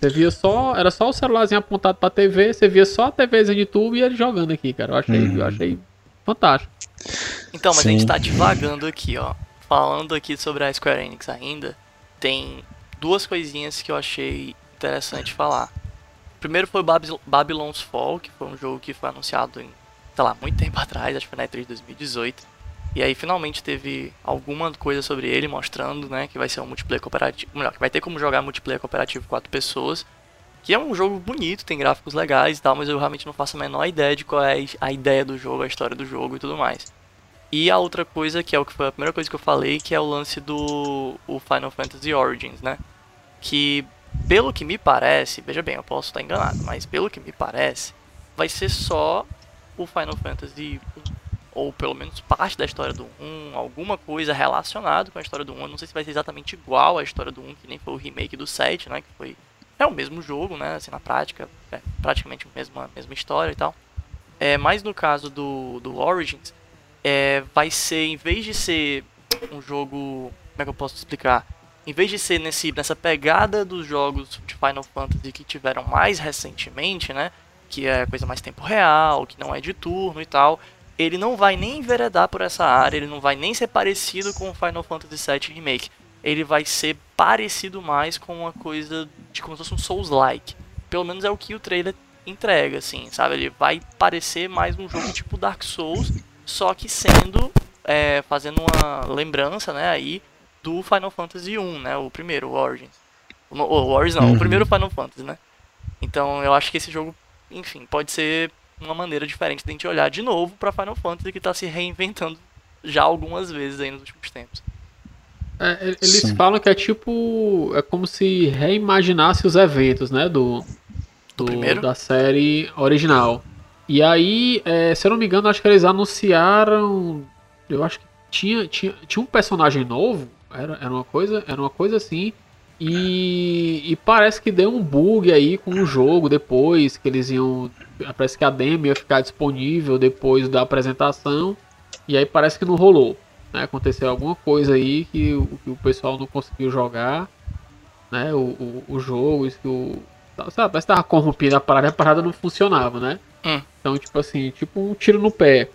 Você via só. Era só o celularzinho apontado pra TV, você via só a TVzinha de tubo e ele jogando aqui, cara. Eu achei, Uhum. eu achei fantástico. Então, mas a gente Sim. tá divagando aqui, ó. Falando aqui sobre a Square Enix ainda, tem duas coisinhas que eu achei interessante falar. Primeiro foi Baby- Babylon's Fall, que foi um jogo que foi anunciado em, sei lá, muito tempo atrás, acho que foi na E3 de 2018. E aí finalmente teve alguma coisa sobre ele mostrando, né, que vai ser um multiplayer cooperativo, melhor, que vai ter como jogar multiplayer cooperativo quatro pessoas. Que é um jogo bonito, tem gráficos legais e tal, mas eu realmente não faço a menor ideia de qual é a ideia do jogo, a história do jogo e tudo mais. E a outra coisa, que é o que foi a primeira coisa que eu falei, que é o lance do o Final Fantasy Origins, né? Que, pelo que me parece, veja bem, eu posso estar enganado, mas pelo que me parece, vai ser só o Final Fantasy 1, ou pelo menos parte da história do 1, alguma coisa relacionada com a história do 1. Eu não sei se vai ser exatamente igual à história do 1, que nem foi o remake do 7, né? Que foi. É o mesmo jogo, né? Assim, na prática, é praticamente a mesma, mesma história e tal. É, mas no caso do, do Origins, é, vai ser, em vez de ser um jogo. Como é que eu posso explicar? Em vez de ser nesse, nessa pegada dos jogos de Final Fantasy que tiveram mais recentemente, né? Que é coisa mais tempo real, que não é de turno e tal. Ele não vai nem enveredar por essa área, ele não vai nem ser parecido com o Final Fantasy VII Remake. Ele vai ser parecido mais com uma coisa de como se fosse um Souls-like. Pelo menos é o que o trailer entrega, assim, sabe? Ele vai parecer mais um jogo tipo Dark Souls, só que sendo é, fazendo uma lembrança, né, aí do Final Fantasy 1, né, o primeiro, o Origins. O, o Origins não, Uhum. o primeiro Final Fantasy, né? Então eu acho que esse jogo, enfim, pode ser uma maneira diferente de a gente olhar de novo pra Final Fantasy que tá se reinventando já algumas vezes aí nos últimos tempos. É, eles Sim. falam que é tipo. É como se reimaginasse os eventos, né? Do, Do do- da série original. E aí, é, se eu não me engano, acho que eles anunciaram. Eu acho que tinha, tinha, tinha um personagem novo. Era, era uma coisa. Era uma coisa assim. E, e parece que deu um bug aí com o jogo depois, que eles iam. Parece que a demo ia ficar disponível depois da apresentação. E aí parece que não rolou. Né? Aconteceu alguma coisa aí que o, que o pessoal não conseguiu jogar. Né? O, o, o jogo, isso que o. Sabe, parece que tava corrompido a parada a parada não funcionava, né? Hum. Então, tipo assim, tipo um tiro no pé.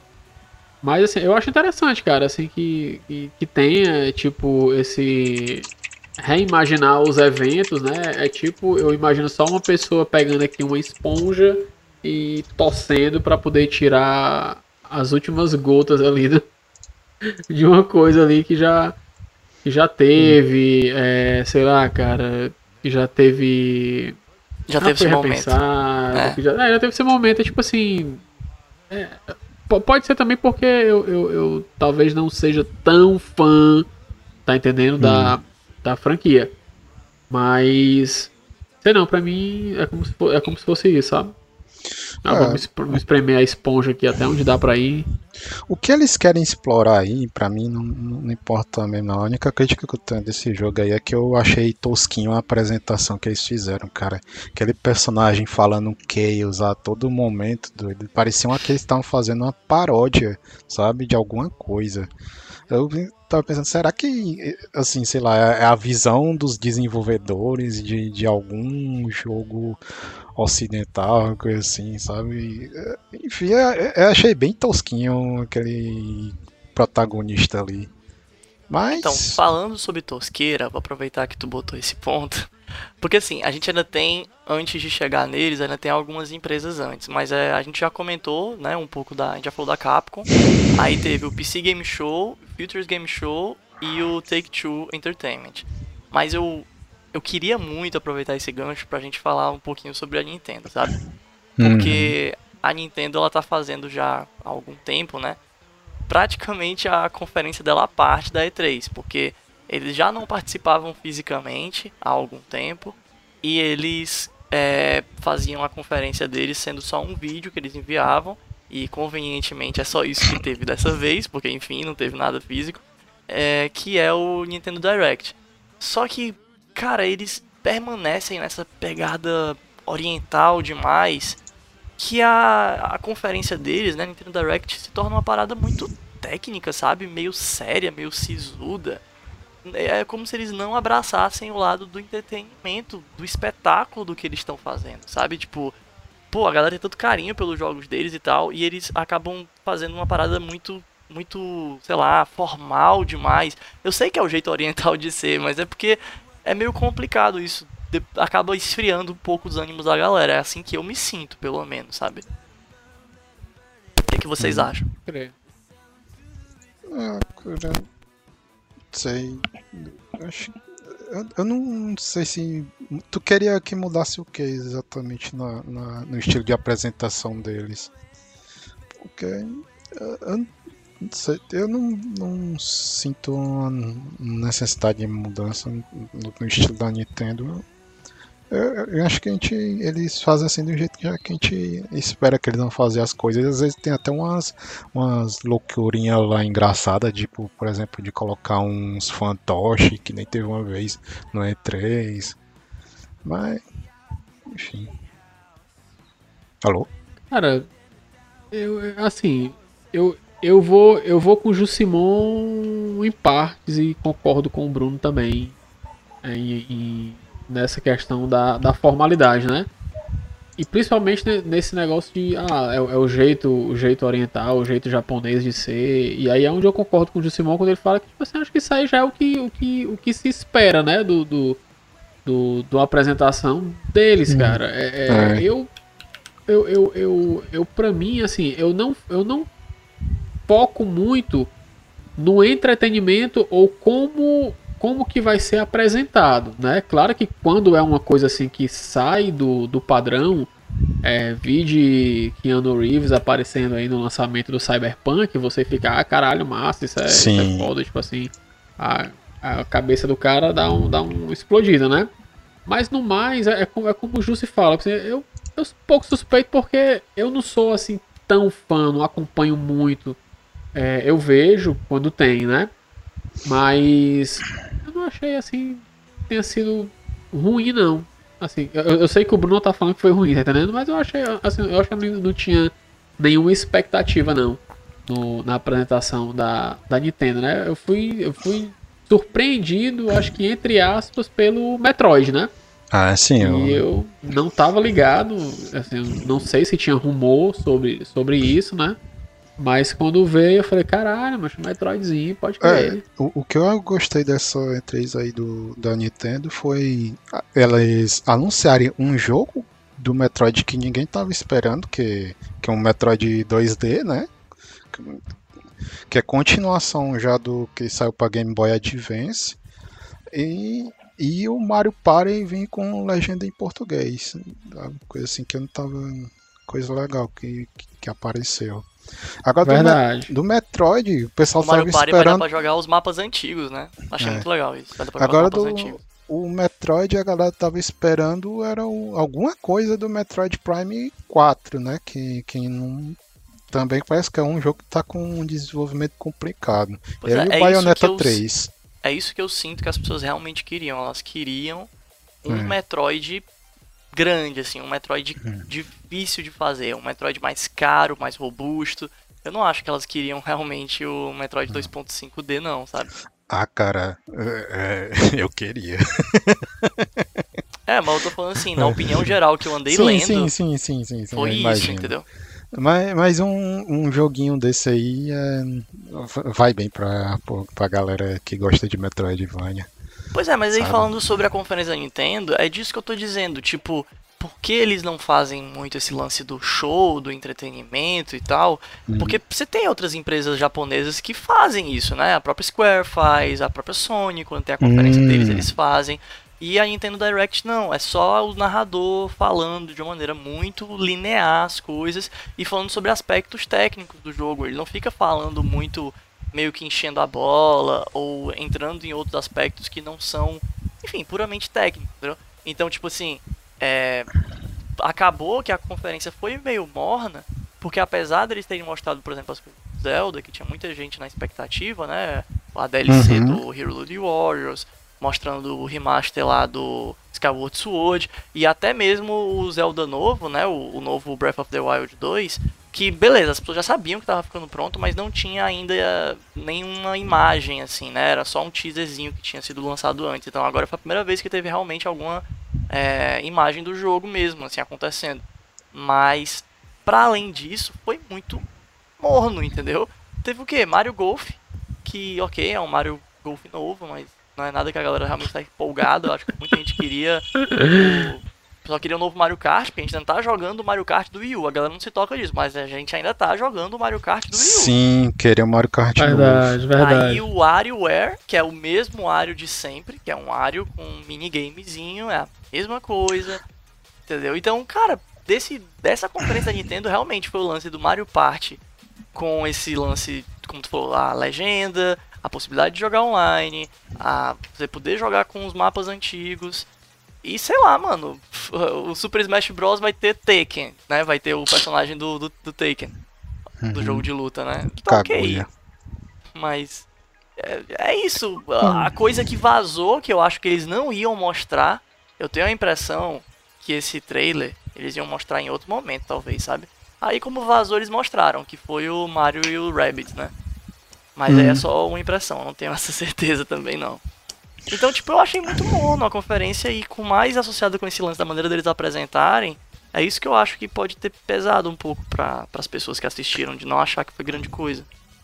Mas assim, eu acho interessante, cara, assim, que, que, que tenha, tipo, esse reimaginar os eventos, né? É tipo, eu imagino só uma pessoa pegando aqui uma esponja e torcendo pra poder tirar as últimas gotas ali do- de uma coisa ali que já que já teve, é, sei lá, cara, que já teve Já ah, teve esse momento. É. Já, é, já teve esse momento, é tipo assim. é, po- pode ser também porque eu, eu, eu talvez não seja tão fã, tá entendendo? Da, da franquia. Mas. Sei não, pra mim é como se, é como se fosse isso, sabe? Ah, É. vamos esp- vamos espremer a esponja aqui até onde dá pra ir. O que eles querem explorar aí, pra mim, não, não importa mesmo. não. A única crítica que eu tenho desse jogo aí é que eu achei tosquinho a apresentação que eles fizeram, cara. Aquele personagem falando Chaos a todo momento, doido. Parecia uma que eles estavam fazendo uma paródia, sabe, de alguma coisa. Eu tava pensando, será que, assim, sei lá, é a visão dos desenvolvedores de, de algum jogo ocidental, coisa assim, sabe? Enfim, eu, eu achei bem tosquinho aquele protagonista ali. Mas. Então, falando sobre tosqueira, vou aproveitar que tu botou esse ponto. Porque assim, a gente ainda tem, antes de chegar neles, ainda tem algumas empresas antes. Mas é, a gente já comentou, né, um pouco da. A gente já falou da Capcom. Aí teve o PC Game Show, Futures Game Show e o Take-Two Entertainment. Mas eu, eu queria muito aproveitar esse gancho pra gente falar um pouquinho sobre a Nintendo, sabe? Uhum. Porque a Nintendo ela tá fazendo já há algum tempo, né? praticamente a conferência dela à parte da E3, porque eles já não participavam fisicamente há algum tempo e eles é, faziam a conferência deles sendo só um vídeo que eles enviavam e convenientemente é só isso que teve dessa vez, porque enfim não teve nada físico, é, que é o Nintendo Direct. Só que, cara, eles permanecem nessa pegada oriental demais que a, a conferência deles, né, Nintendo Direct, se torna uma parada muito técnica, sabe? Meio séria, meio sisuda. É como se eles não abraçassem o lado do entretenimento, do espetáculo do que eles estão fazendo, sabe? Tipo, pô, a galera tem tanto carinho pelos jogos deles e tal, e eles acabam fazendo uma parada muito, muito, sei lá, formal demais. Eu sei que é o jeito oriental de ser, mas é porque é meio complicado isso. De, acaba esfriando um pouco os ânimos da galera. É assim que eu me sinto, pelo menos, sabe? O que, é que vocês Uhum. acham? Creio. Ah, cara, sei. Acho, eu, eu não sei se. Tu queria que mudasse o que exatamente na, na- no estilo de apresentação deles? Porque eu, não sei, eu não, não sinto necessidade de mudança no, no estilo da Nintendo. Eu, eu acho que a gente, eles fazem assim do jeito que a gente espera que eles vão fazer as coisas. Às vezes tem até umas, umas loucurinhas lá engraçadas, tipo, por exemplo, de colocar uns fantoches, que nem teve uma vez no E3. Mas, enfim. Alô? Cara, eu assim, eu, eu vou eu vou com o Jusimon em partes e concordo com o Bruno também em- em- nessa questão da, da formalidade, né? E principalmente ne- nesse negócio de ah, é, o- é o jeito o jeito oriental, o jeito japonês de ser. E aí é onde eu concordo com o Jusimon quando ele fala que tipo assim, acho que isso aí já é o que, o que, o que se espera, né? Do, do, do, do apresentação deles, cara. É, é, É. Eu eu, eu, eu, eu pra mim, assim, eu não, eu não foco muito no entretenimento ou como, como que vai ser apresentado, né? Claro que quando é uma coisa assim que sai do, do padrão, é, vide Keanu Reeves aparecendo aí no lançamento do Cyberpunk, você fica, ah, caralho, massa, isso é, isso é foda, tipo assim, a, a cabeça do cara dá um, dá um explodida, né? Mas no mais, é, é como, é como o Jussi fala, assim, eu, eu sou um pouco suspeito porque eu não sou assim tão fã, não acompanho muito. É, eu vejo quando tem, né? Mas eu não achei assim tenha sido ruim não. Assim, eu, eu sei que o Bruno tá falando que foi ruim, tá entendendo? Mas eu achei assim, eu acho que eu não, não tinha nenhuma expectativa não no- na apresentação da, da Nintendo, né? Eu fui eu fui surpreendido, acho que entre aspas, pelo Metroid, né? Ah, sim, eu, E eu não tava ligado, assim, não sei se tinha rumor sobre, sobre isso, né? Mas quando veio, eu falei, caralho, mas Metroidzinho, pode crer. O, o que eu gostei dessa E3 aí do, da Nintendo foi elas anunciarem um jogo do Metroid que ninguém tava esperando, que, que é um Metroid 2D, né? Que, é continuação já do que saiu pra Game Boy Advance. E, e o Mario Party vem com legenda em português. Coisa assim que eu não tava. Coisa legal que, que apareceu. Agora Verdade. do Metroid, o pessoal O Mario tava Party vai dar esperando. pra jogar os mapas antigos, né? Achei É. muito legal isso. Vai dar pra jogar Agora os mapas do antigos. o Metroid a galera tava esperando era o- alguma coisa do Metroid Prime 4, né? Que, que não também parece que é um jogo que tá com um desenvolvimento complicado. Pois Ele é, e o é Bayonetta eu- 3. É isso que eu sinto que as pessoas realmente queriam. Elas queriam um É. Metroid grande, assim, um Metroid Hum. difícil de fazer, um Metroid mais caro, mais robusto. Eu não acho que elas queriam realmente o Metroid 2.5D, não, sabe? Ah, cara, é- é, eu queria. É, mas eu tô falando assim, na opinião geral que eu andei sim, lendo, sim, sim, sim, sim, sim, foi isso, entendeu? Mas, mas um, um joguinho desse aí é, vai bem pra, pra galera que gosta de Metroidvania. Pois é, mas aí Sabe? falando sobre a conferência da Nintendo, é disso que eu tô dizendo, tipo, por que eles não fazem muito esse lance do show, do entretenimento e tal? Uhum. Porque você tem outras empresas japonesas que fazem isso, né? A própria Square faz, a própria Sony, quando tem a conferência Hum. deles, eles fazem. E a Nintendo Direct não, é só o narrador falando de uma maneira muito linear as coisas e falando sobre aspectos técnicos do jogo. Ele não fica falando muito meio que enchendo a bola ou entrando em outros aspectos que não são, enfim, puramente técnicos, entendeu? Então, tipo assim, é, acabou que a conferência foi meio morna, porque apesar deles terem mostrado, por exemplo, as coisas do Zelda, que tinha muita gente na expectativa, né? A DLC Uhum. do Hero Loot Warriors, mostrando o remaster lá do Skyward Sword, e até mesmo o Zelda novo, né? O, o novo Breath of the Wild 2, que beleza, as pessoas já sabiam que estava ficando pronto, mas não tinha ainda nenhuma imagem, assim, né? Era só um teaserzinho que tinha sido lançado antes. Então agora foi a primeira vez que teve realmente alguma é, imagem do jogo mesmo, assim, acontecendo. Mas, para além disso, foi muito morno, entendeu? Teve o que? Mario Golf, que, ok, é um Mario Golf novo, mas não é nada que a galera realmente tá empolgada. Eu acho que muita gente queria o... Só queria o novo Mario Kart, porque a gente ainda tá jogando o Mario Kart do Wii U. A galera não se toca disso, mas a gente ainda tá jogando o Mario Kart do Wii U. Sim, queria o Mario Kart novo. Verdade, verdade. Aí o WarioWare, que é o mesmo Wario de sempre, que é um Wario com um minigamezinho, é a mesma coisa, entendeu? Então, cara, desse, dessa conferência da Nintendo realmente foi o lance do Mario Party com esse lance, como tu falou, a legenda, a possibilidade de jogar online, a você poder jogar com os mapas antigos. E sei lá, mano, o Super Smash Bros vai ter Taken, né? Vai ter o personagem do, do, do Taken, do jogo de luta, né? Então, ok. Mas é, é isso. A a coisa que vazou, que eu acho que eles não iam mostrar, eu tenho a impressão que esse trailer eles iam mostrar em outro momento, talvez, sabe? Aí como vazou, eles mostraram, que foi o Mario e o Rabbit, né? Mas aí é só uma impressão, não tenho essa certeza também não. Então, tipo, eu achei muito mono a conferência e com mais associado com esse lance da maneira deles apresentarem, é isso que eu acho que pode ter pesado um pouco para as pessoas que assistiram, de não achar que foi grande coisa.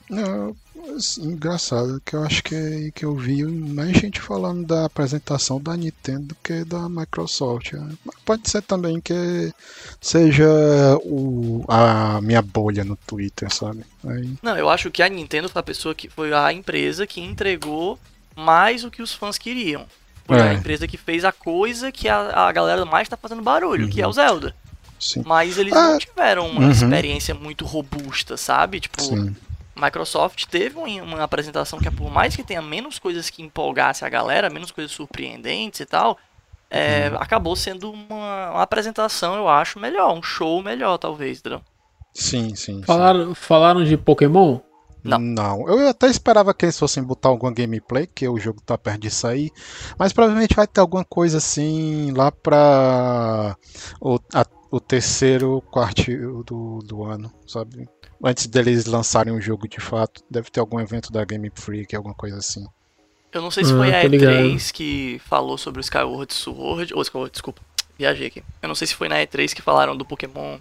Não, assim, engraçado que eu acho que, que eu vi mais gente falando da apresentação da Nintendo do que da Microsoft. Mas Pode ser também que seja o, a minha bolha no Twitter, sabe? Aí, Não, eu acho que a Nintendo foi a pessoa que foi a empresa que entregou mais o que os fãs queriam. Foi a É. empresa que fez a coisa que a, a galera mais tá fazendo barulho, que é o Zelda. sim. Mas eles Ah, não tiveram uma uhum. experiência muito robusta, sabe? Tipo, Sim. Microsoft teve um- uma apresentação que, por mais que tenha menos coisas que empolgasse a galera, menos coisas surpreendentes e tal, é, Uhum. acabou sendo uma, uma apresentação, eu acho, melhor, um show melhor, talvez, entendeu? Sim, sim. sim. Falaram, falaram de Pokémon? Não. Eu até esperava que eles fossem botar alguma gameplay, que o jogo tá perto de sair. Mas provavelmente vai ter alguma coisa assim lá pra o, a- o terceiro quarto do, do ano, sabe? Antes deles lançarem o jogo de fato. Deve ter algum evento da Game Freak, alguma coisa assim. Eu não sei se Ah, foi a tô ligado. E3 que falou sobre o Skyward Sword. Ou Skyward, desculpa, viajei aqui. Eu não sei se foi na E3 que falaram do Pokémon.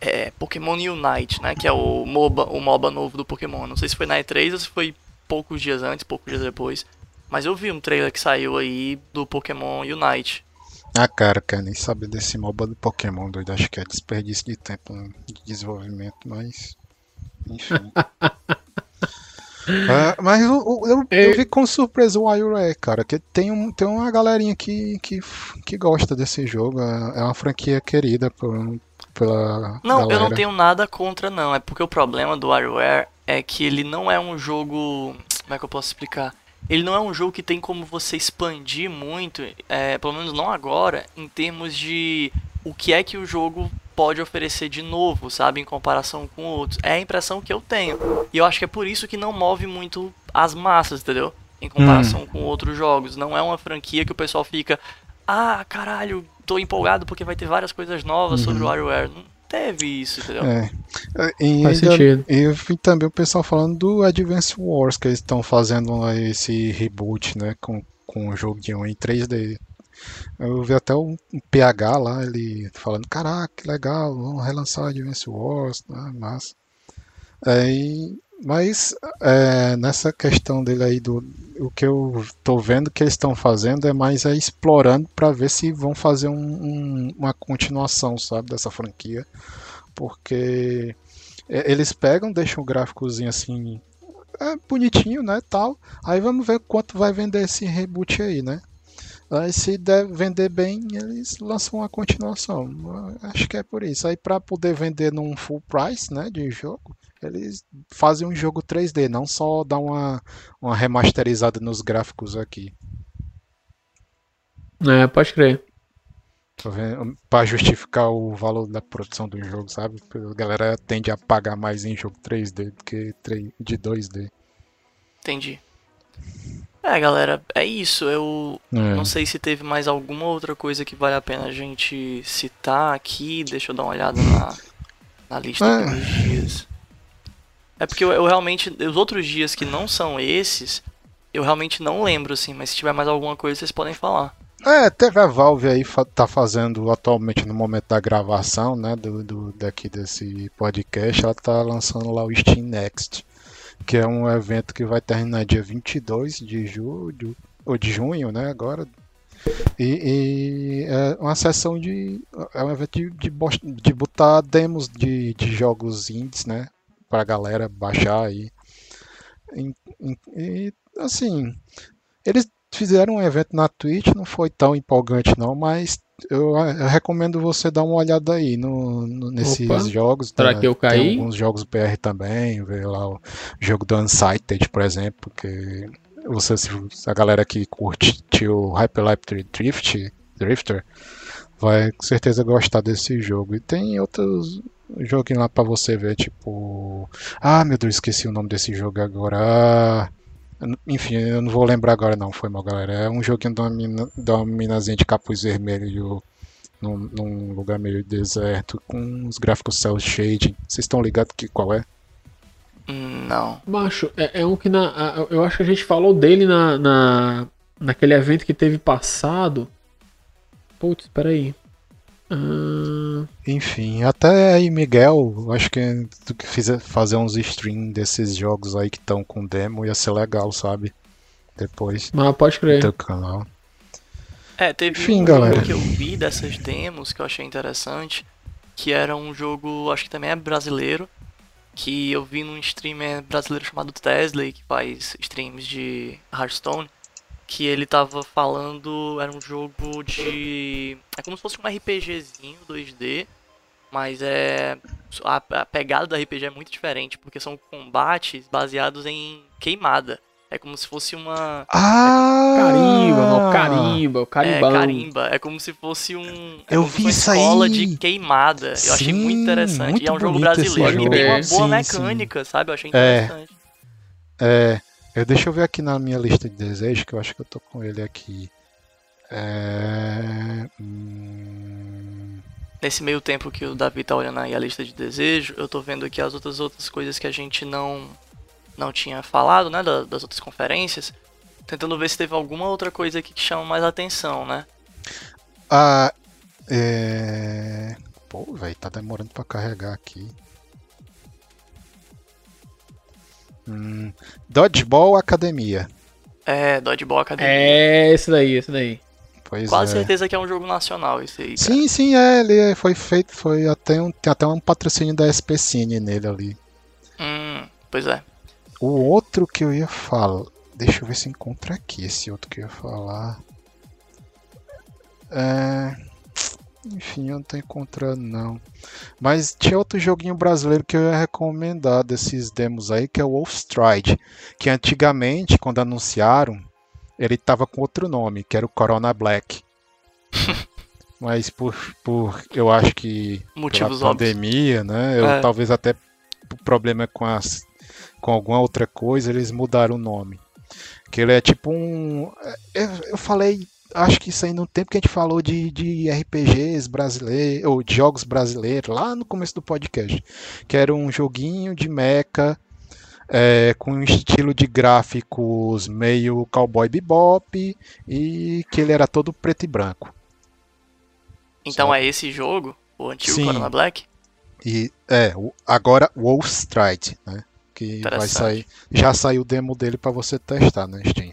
É, Pokémon Unite, né? Que é o MOBA, o MOBA novo do Pokémon. Não sei se foi na E3 ou se foi poucos dias antes, poucos dias depois. Mas eu vi um trailer que saiu aí do Pokémon Unite. Ah, cara, quero nem saber desse MOBA do Pokémon, doido. Acho que é desperdício de tempo né, de desenvolvimento, mas. Enfim. Ah, mas eu, eu, eu- com surpresa o WarioWare, cara, que tem, um, tem uma galerinha que, que, que gosta desse jogo. É é uma franquia querida por, pela Não, galera. eu não tenho nada contra, não. É porque o problema do WarioWare é que ele não é um jogo. Como é que eu posso explicar? Ele não é um jogo que tem como você expandir muito, é, pelo menos não agora, em termos de o que é que o jogo pode oferecer de novo, sabe, em comparação com outros. É a impressão que eu tenho. E eu acho que é por isso que não move muito as massas, entendeu? Em comparação com outros jogos. Não é uma franquia que o pessoal fica, ah, caralho, tô empolgado porque vai ter várias coisas novas sobre o WarioWare. Não teve isso, entendeu? É. E Faz ainda- sentido. e eu vi também o pessoal falando do Advance Wars, que eles estão fazendo esse reboot, né, com, com o jogo de 1 em 3D. Eu vi até um um PH lá, ele falando, caraca, que legal, vamos relançar o Advance Wars, né, massa. Aí, mas é, nessa questão dele aí, do, o que eu tô vendo que eles estão fazendo é mais é explorando para ver se vão fazer um- um- uma continuação, sabe, dessa franquia. Porque eles pegam, deixam o gráficozinho assim, é, bonitinho, né, tal. Aí vamos ver quanto vai vender esse reboot aí, né? Aí se der vender bem, eles lançam uma continuação. Acho que é por isso. Aí para poder vender num full price, né, de jogo, eles fazem um jogo 3D, não só dar uma, uma remasterizada nos gráficos aqui. É, pode crer. Para justificar o valor da produção do jogo, sabe? A galera tende a pagar mais em jogo 3D do que de 2D. Entendi. É, galera, é isso. Eu É. não sei se teve mais alguma outra coisa que vale a pena a gente citar aqui. Deixa eu dar uma olhada na, na lista É. dos dias. É porque eu, eu realmente. Os outros dias que não são esses, eu realmente não lembro, assim. Mas se tiver mais alguma coisa, vocês podem falar. É, teve a Valve aí, tá fazendo atualmente no momento da gravação, né, do, do- daqui desse podcast, ela tá lançando lá o Steam Next, que é um evento que vai terminar dia 22 de julho, ou de junho, né, agora. E, e é uma sessão de, é um evento de, de, de botar demos de, de jogos indies, né, pra galera baixar aí. E, e- assim, eles fizeram um evento na Twitch, não foi tão empolgante não, mas eu, eu recomendo você dar uma olhada aí no, no- nesses Opa. jogos. Será tá? que eu Tem caí? alguns jogos BR também, ver lá o jogo do Unsighted, por exemplo, que você, a galera que curte o Hyperlight Drift, Drifter vai com certeza gostar desse jogo. E tem outros joguinhos lá pra você ver, tipo... Ah, meu Deus, esqueci o nome desse jogo agora. Ah, enfim, eu não vou lembrar agora não, foi mal, galera. É um joguinho de uma, mina, de uma minazinha de capuz vermelho num, num lugar meio deserto, com os gráficos cel shading. Vocês estão ligados que qual é? Não. Macho, é, é um que na. a- Eu acho que a gente falou dele na, na, naquele evento que teve passado. Putz, peraí. Ah, Enfim, até aí, Miguel, acho que tu que fizer fazer uns stream desses jogos aí que estão com demo ia ser legal, sabe? Depois mas pode do crer. teu canal. É, teve Enfim, um galera. jogo que eu vi dessas demos que eu achei interessante, que era um jogo, acho que também é brasileiro, que eu vi num streamer brasileiro chamado Tesla, que faz streams de Hearthstone, que ele tava falando, era um jogo de... é como se fosse um RPGzinho 2D, mas é... a, a pegada do RPG é muito diferente, porque são combates baseados em queimada. É como se fosse uma... Ah! Carimba, não, carimba, o É, carimba. É como se fosse um. é Eu como se vi fosse isso uma escola aí. de queimada. Eu achei muito Sim, interessante. muito e é um jogo brasileiro que jogo. tem uma Sim, boa sim. mecânica, sabe? Eu achei É. interessante. É, deixa eu ver aqui na minha lista de desejos, que eu acho que eu tô com ele aqui. É, hum, Nesse meio tempo que o Davi tá olhando aí a lista de desejo, eu tô vendo aqui as outras outras coisas que a gente não não tinha falado, né, da- das outras conferências. Tentando ver se teve alguma outra coisa aqui que chama mais atenção, né? ah, é... Pô, velho, tá demorando pra carregar aqui. Hum, Dodgeball Academia. É, Dodgeball Academy. É, esse daí, esse daí. Pois Quase é. certeza que é um jogo nacional esse aí. cara. Sim, sim, é, ele é- foi feito, foi até um, tem até um patrocínio da SP Cine nele ali. Hum, pois é. O outro que eu ia falar. Deixa eu ver se encontra aqui esse outro que eu ia falar. É... Enfim, eu não tô encontrando não. Mas tinha outro joguinho brasileiro que eu ia recomendar desses demos aí, que é o Wolfstride. Que antigamente, quando anunciaram, ele tava com outro nome, que era o Corona Black. Mas por, por eu acho que Motivos pela óbvios. pandemia, né? Eu, É. Talvez até p- problema com as com alguma outra coisa, eles mudaram o nome. Que ele é tipo um. Eu, eu falei, acho que isso aí no tempo que a gente falou de, de RPGs brasileiros, ou de jogos brasileiros, lá no começo do podcast. Que era um joguinho de mecha. é, com um estilo de gráficos meio cowboy bebop e que ele era todo preto e branco. Então Só- é esse jogo, o antigo Sim. Corona Black? E é, agora Wolfstride, né? Que vai sair. Já saiu o demo dele pra você testar na Steam.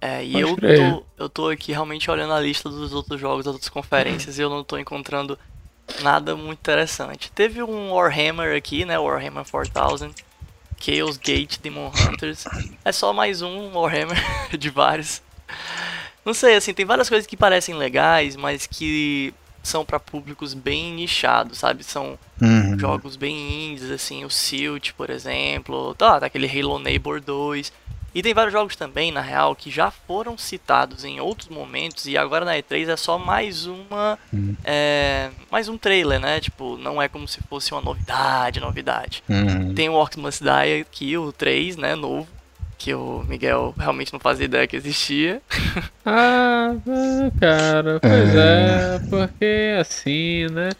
É, e Pode eu crer. tô, eu tô aqui realmente olhando a lista dos outros jogos, das outras conferências, e eu não tô encontrando nada muito interessante. Teve um Warhammer aqui, né? Warhammer 4000, Chaos Gate Demon Hunters. É só mais um Warhammer de vários. Não sei, assim, tem várias coisas que parecem legais, mas que são pra públicos bem nichados, sabe? São Uhum. jogos bem indies, assim, o Silt, por exemplo, tá, tá aquele Halo Neighbor 2. E tem vários jogos também, na real, que já foram citados em outros momentos e agora na E3 é só mais uma. Hum. é, mais um trailer, né? Tipo, não é como se fosse uma novidade, novidade. Uhum. Tem o Orcs Must Die aqui, o 3, né? Novo. Que o Miguel realmente não fazia ideia que existia. Ah, ah, cara, pois é, porque assim, né?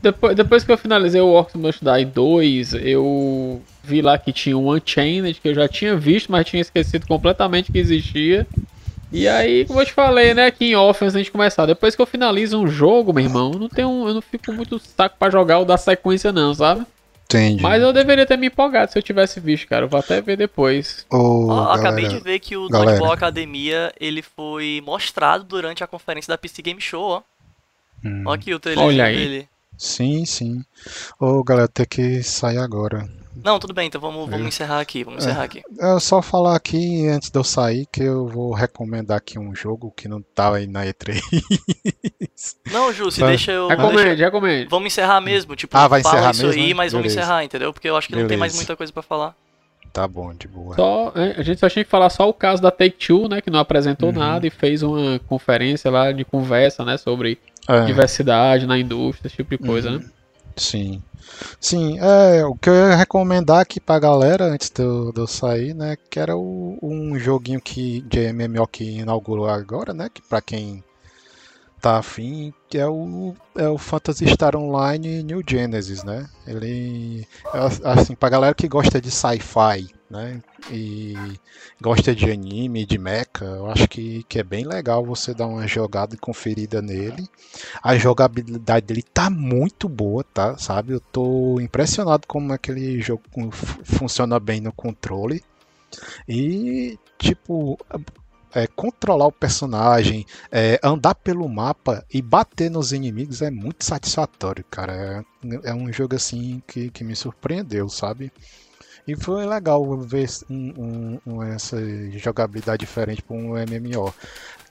Depois, depois que eu finalizei o Orcs Must Die 2, eu vi lá que tinha um Unchained, que eu já tinha visto, mas tinha esquecido completamente que existia. E aí, como eu te falei, né, aqui em off, antes gente começar, depois que eu finalizo um jogo, meu irmão, eu não tenho, eu não fico muito saco pra jogar o da sequência não, sabe? Entendi. Mas eu deveria ter me empolgado se eu tivesse visto, cara. Eu vou até ver depois. Ô, Ó, acabei galera, de ver que o galera. Dodgeball Academia ele foi mostrado durante a conferência da PC Game Show, ó. Hum. Ó aqui o trailer Olha aí. dele. Sim, sim. Ô, galera, tem que sair agora. Não, tudo bem, então vamos, vamos encerrar aqui, vamos encerrar aqui. É só falar aqui, antes de eu sair, que eu vou recomendar aqui um jogo que não tá aí na E3. Não, Jussi, Tá. deixa eu. Recomende, deixa- recomende. Vamos encerrar mesmo, tipo, Ah, vai encerrar isso mesmo, aí, né? mas vamos Beleza. encerrar, entendeu? Porque eu acho que não tem mais Beleza. muita coisa pra falar. tá bom, de boa. Só, é, a gente só tinha que falar só o caso da Take-Two, né, que não apresentou Uhum. nada e fez uma conferência lá de conversa, né, sobre É. diversidade na indústria, esse tipo de coisa, Uhum. né? Sim. Sim, é, o que eu ia recomendar aqui pra galera antes de eu, sair, né, que era o- um joguinho que, de MMO que inaugurou agora, né, que pra quem tá afim, que é o, é o Phantasy Star Online New Genesis, né, ele, é, assim, pra galera que gosta de sci-fi, né, e gosta de anime, de mecha, eu acho que, que é bem legal você dar uma jogada e conferida nele. A jogabilidade dele tá muito boa, tá? Sabe? Eu tô impressionado como aquele jogo fu- funciona bem no controle. E, tipo, é, controlar o personagem, é, andar pelo mapa e bater nos inimigos é muito satisfatório, cara. É, é um jogo assim que, que me surpreendeu, sabe? E foi legal ver um- um- um- essa jogabilidade diferente para um MMO.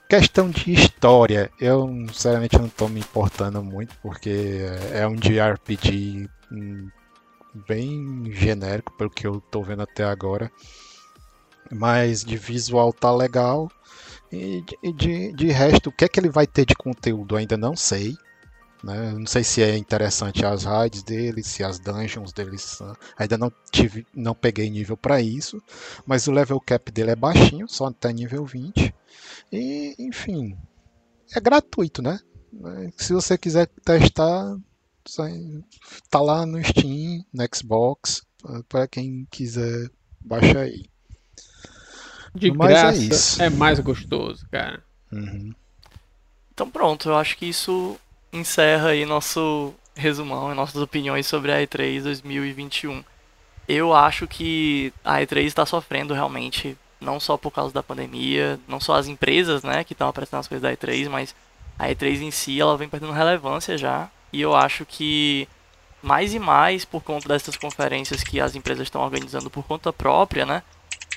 Questão de história, eu sinceramente não tô me importando muito, porque é um JRPG hum, bem genérico, pelo que eu tô vendo até agora. Mas de visual tá legal. E de, de, de resto, o que é que ele vai ter de conteúdo ainda não sei. Né? Não sei se é interessante as raids dele, se as dungeons dele são. Ainda não tive, não peguei nível para isso, mas o level cap dele é baixinho, só até nível 20. E, enfim, é gratuito, né? Se você quiser testar, tá lá no Steam, no Xbox, para quem quiser baixar aí. De Mas é graça isso. é mais gostoso, cara. Uhum. Então pronto, eu acho que isso encerra aí nosso resumão e nossas opiniões sobre a E3 2021. Eu acho que a E3 está sofrendo realmente, não só por causa da pandemia, não só as empresas, né, que estão apresentando as coisas da E3, mas a E3 em si, ela vem perdendo relevância já. E eu acho que mais e mais por conta dessas conferências que as empresas estão organizando por conta própria, né?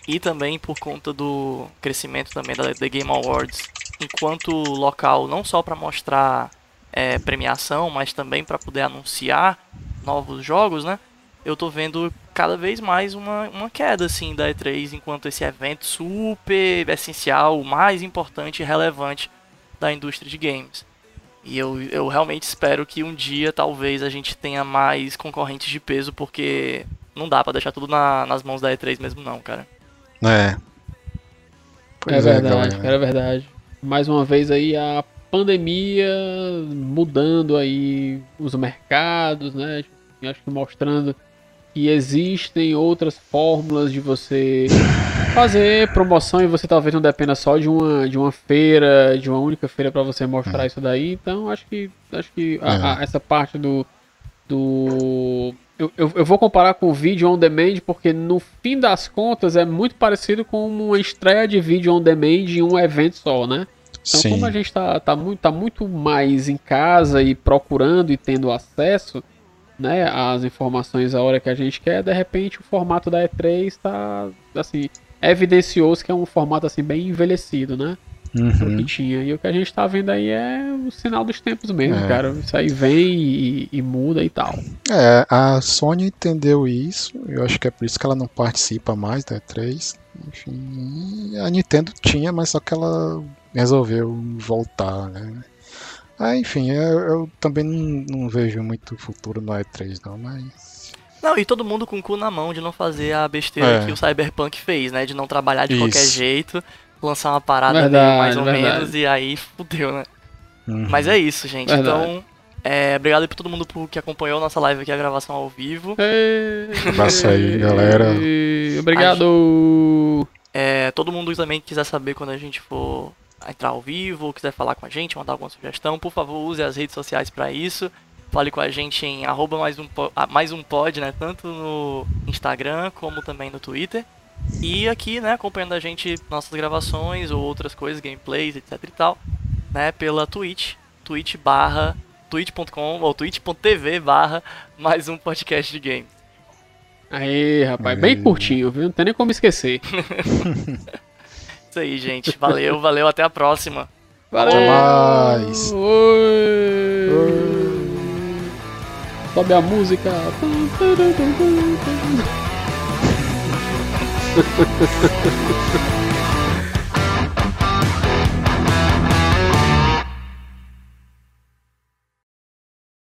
E também por conta do crescimento também da The Game Awards enquanto local não só para mostrar é, premiação, mas também para poder anunciar novos jogos, né? Eu tô vendo cada vez mais uma, uma queda assim da E3 enquanto esse evento super essencial, o mais importante e relevante da indústria de games. E eu, eu realmente espero que um dia talvez a gente tenha mais concorrentes de peso, porque não dá pra deixar tudo na- nas mãos da E3 mesmo não, cara. É. é Pois verdade, galera. cara, é verdade. Mais uma vez aí a pandemia mudando aí os mercados, né? Acho que mostrando que existem outras fórmulas de você fazer promoção e você talvez não dependa só de uma, de uma feira, de uma única feira para você mostrar isso daí. Então acho que acho que a- a- essa parte do do eu, eu, eu vou comparar com o vídeo on demand porque no fim das contas é muito parecido com uma estreia de vídeo on demand em um evento só, né? Então, Sim. como a gente tá, tá, muito, tá muito mais em casa e procurando e tendo acesso né, às informações a hora que a gente quer, de repente o formato da E3 tá, assim, evidenciou-se que é um formato assim bem envelhecido, né? Uhum. que tinha. E o que a gente tá vendo aí é o sinal dos tempos mesmo, É. cara. Isso aí vem e, e muda e tal. É, a Sony entendeu isso, eu acho que é por isso que ela não participa mais da E3. Enfim, a Nintendo tinha, mas só que ela resolveu voltar, né? Ah, enfim, eu, eu também não, não vejo muito futuro no E3 não, mas... Não, e todo mundo com o cu na mão de não fazer a besteira É. que o Cyberpunk fez, né? De não trabalhar de Isso. qualquer jeito, lançar uma parada Verdade, mais ou verdade. menos, e aí fudeu, né? Uhum. Mas é isso, gente. Verdade. Então, é, obrigado por todo mundo por- que acompanhou nossa live aqui, a gravação ao vivo. Abraço aí, galera. Obrigado. É, todo mundo também que quiser saber quando a gente for entrar ao vivo, ou quiser falar com a gente, mandar alguma sugestão, por favor, use as redes sociais pra isso. Fale com a gente em arroba mais um, ah, mais um pod, né? Tanto no Instagram como também no Twitter. E aqui, né, acompanhando a gente nossas gravações ou outras coisas, gameplays, etc e tal, né, pela Twitch, twitch barra, twitch.com ou twitch.tv barra mais um podcast de game. Aí, rapaz, bem curtinho, viu? Não tem nem como esquecer. Isso aí, gente. Valeu, valeu, até a próxima. Valeu! Até mais. Oi. Sobe a música.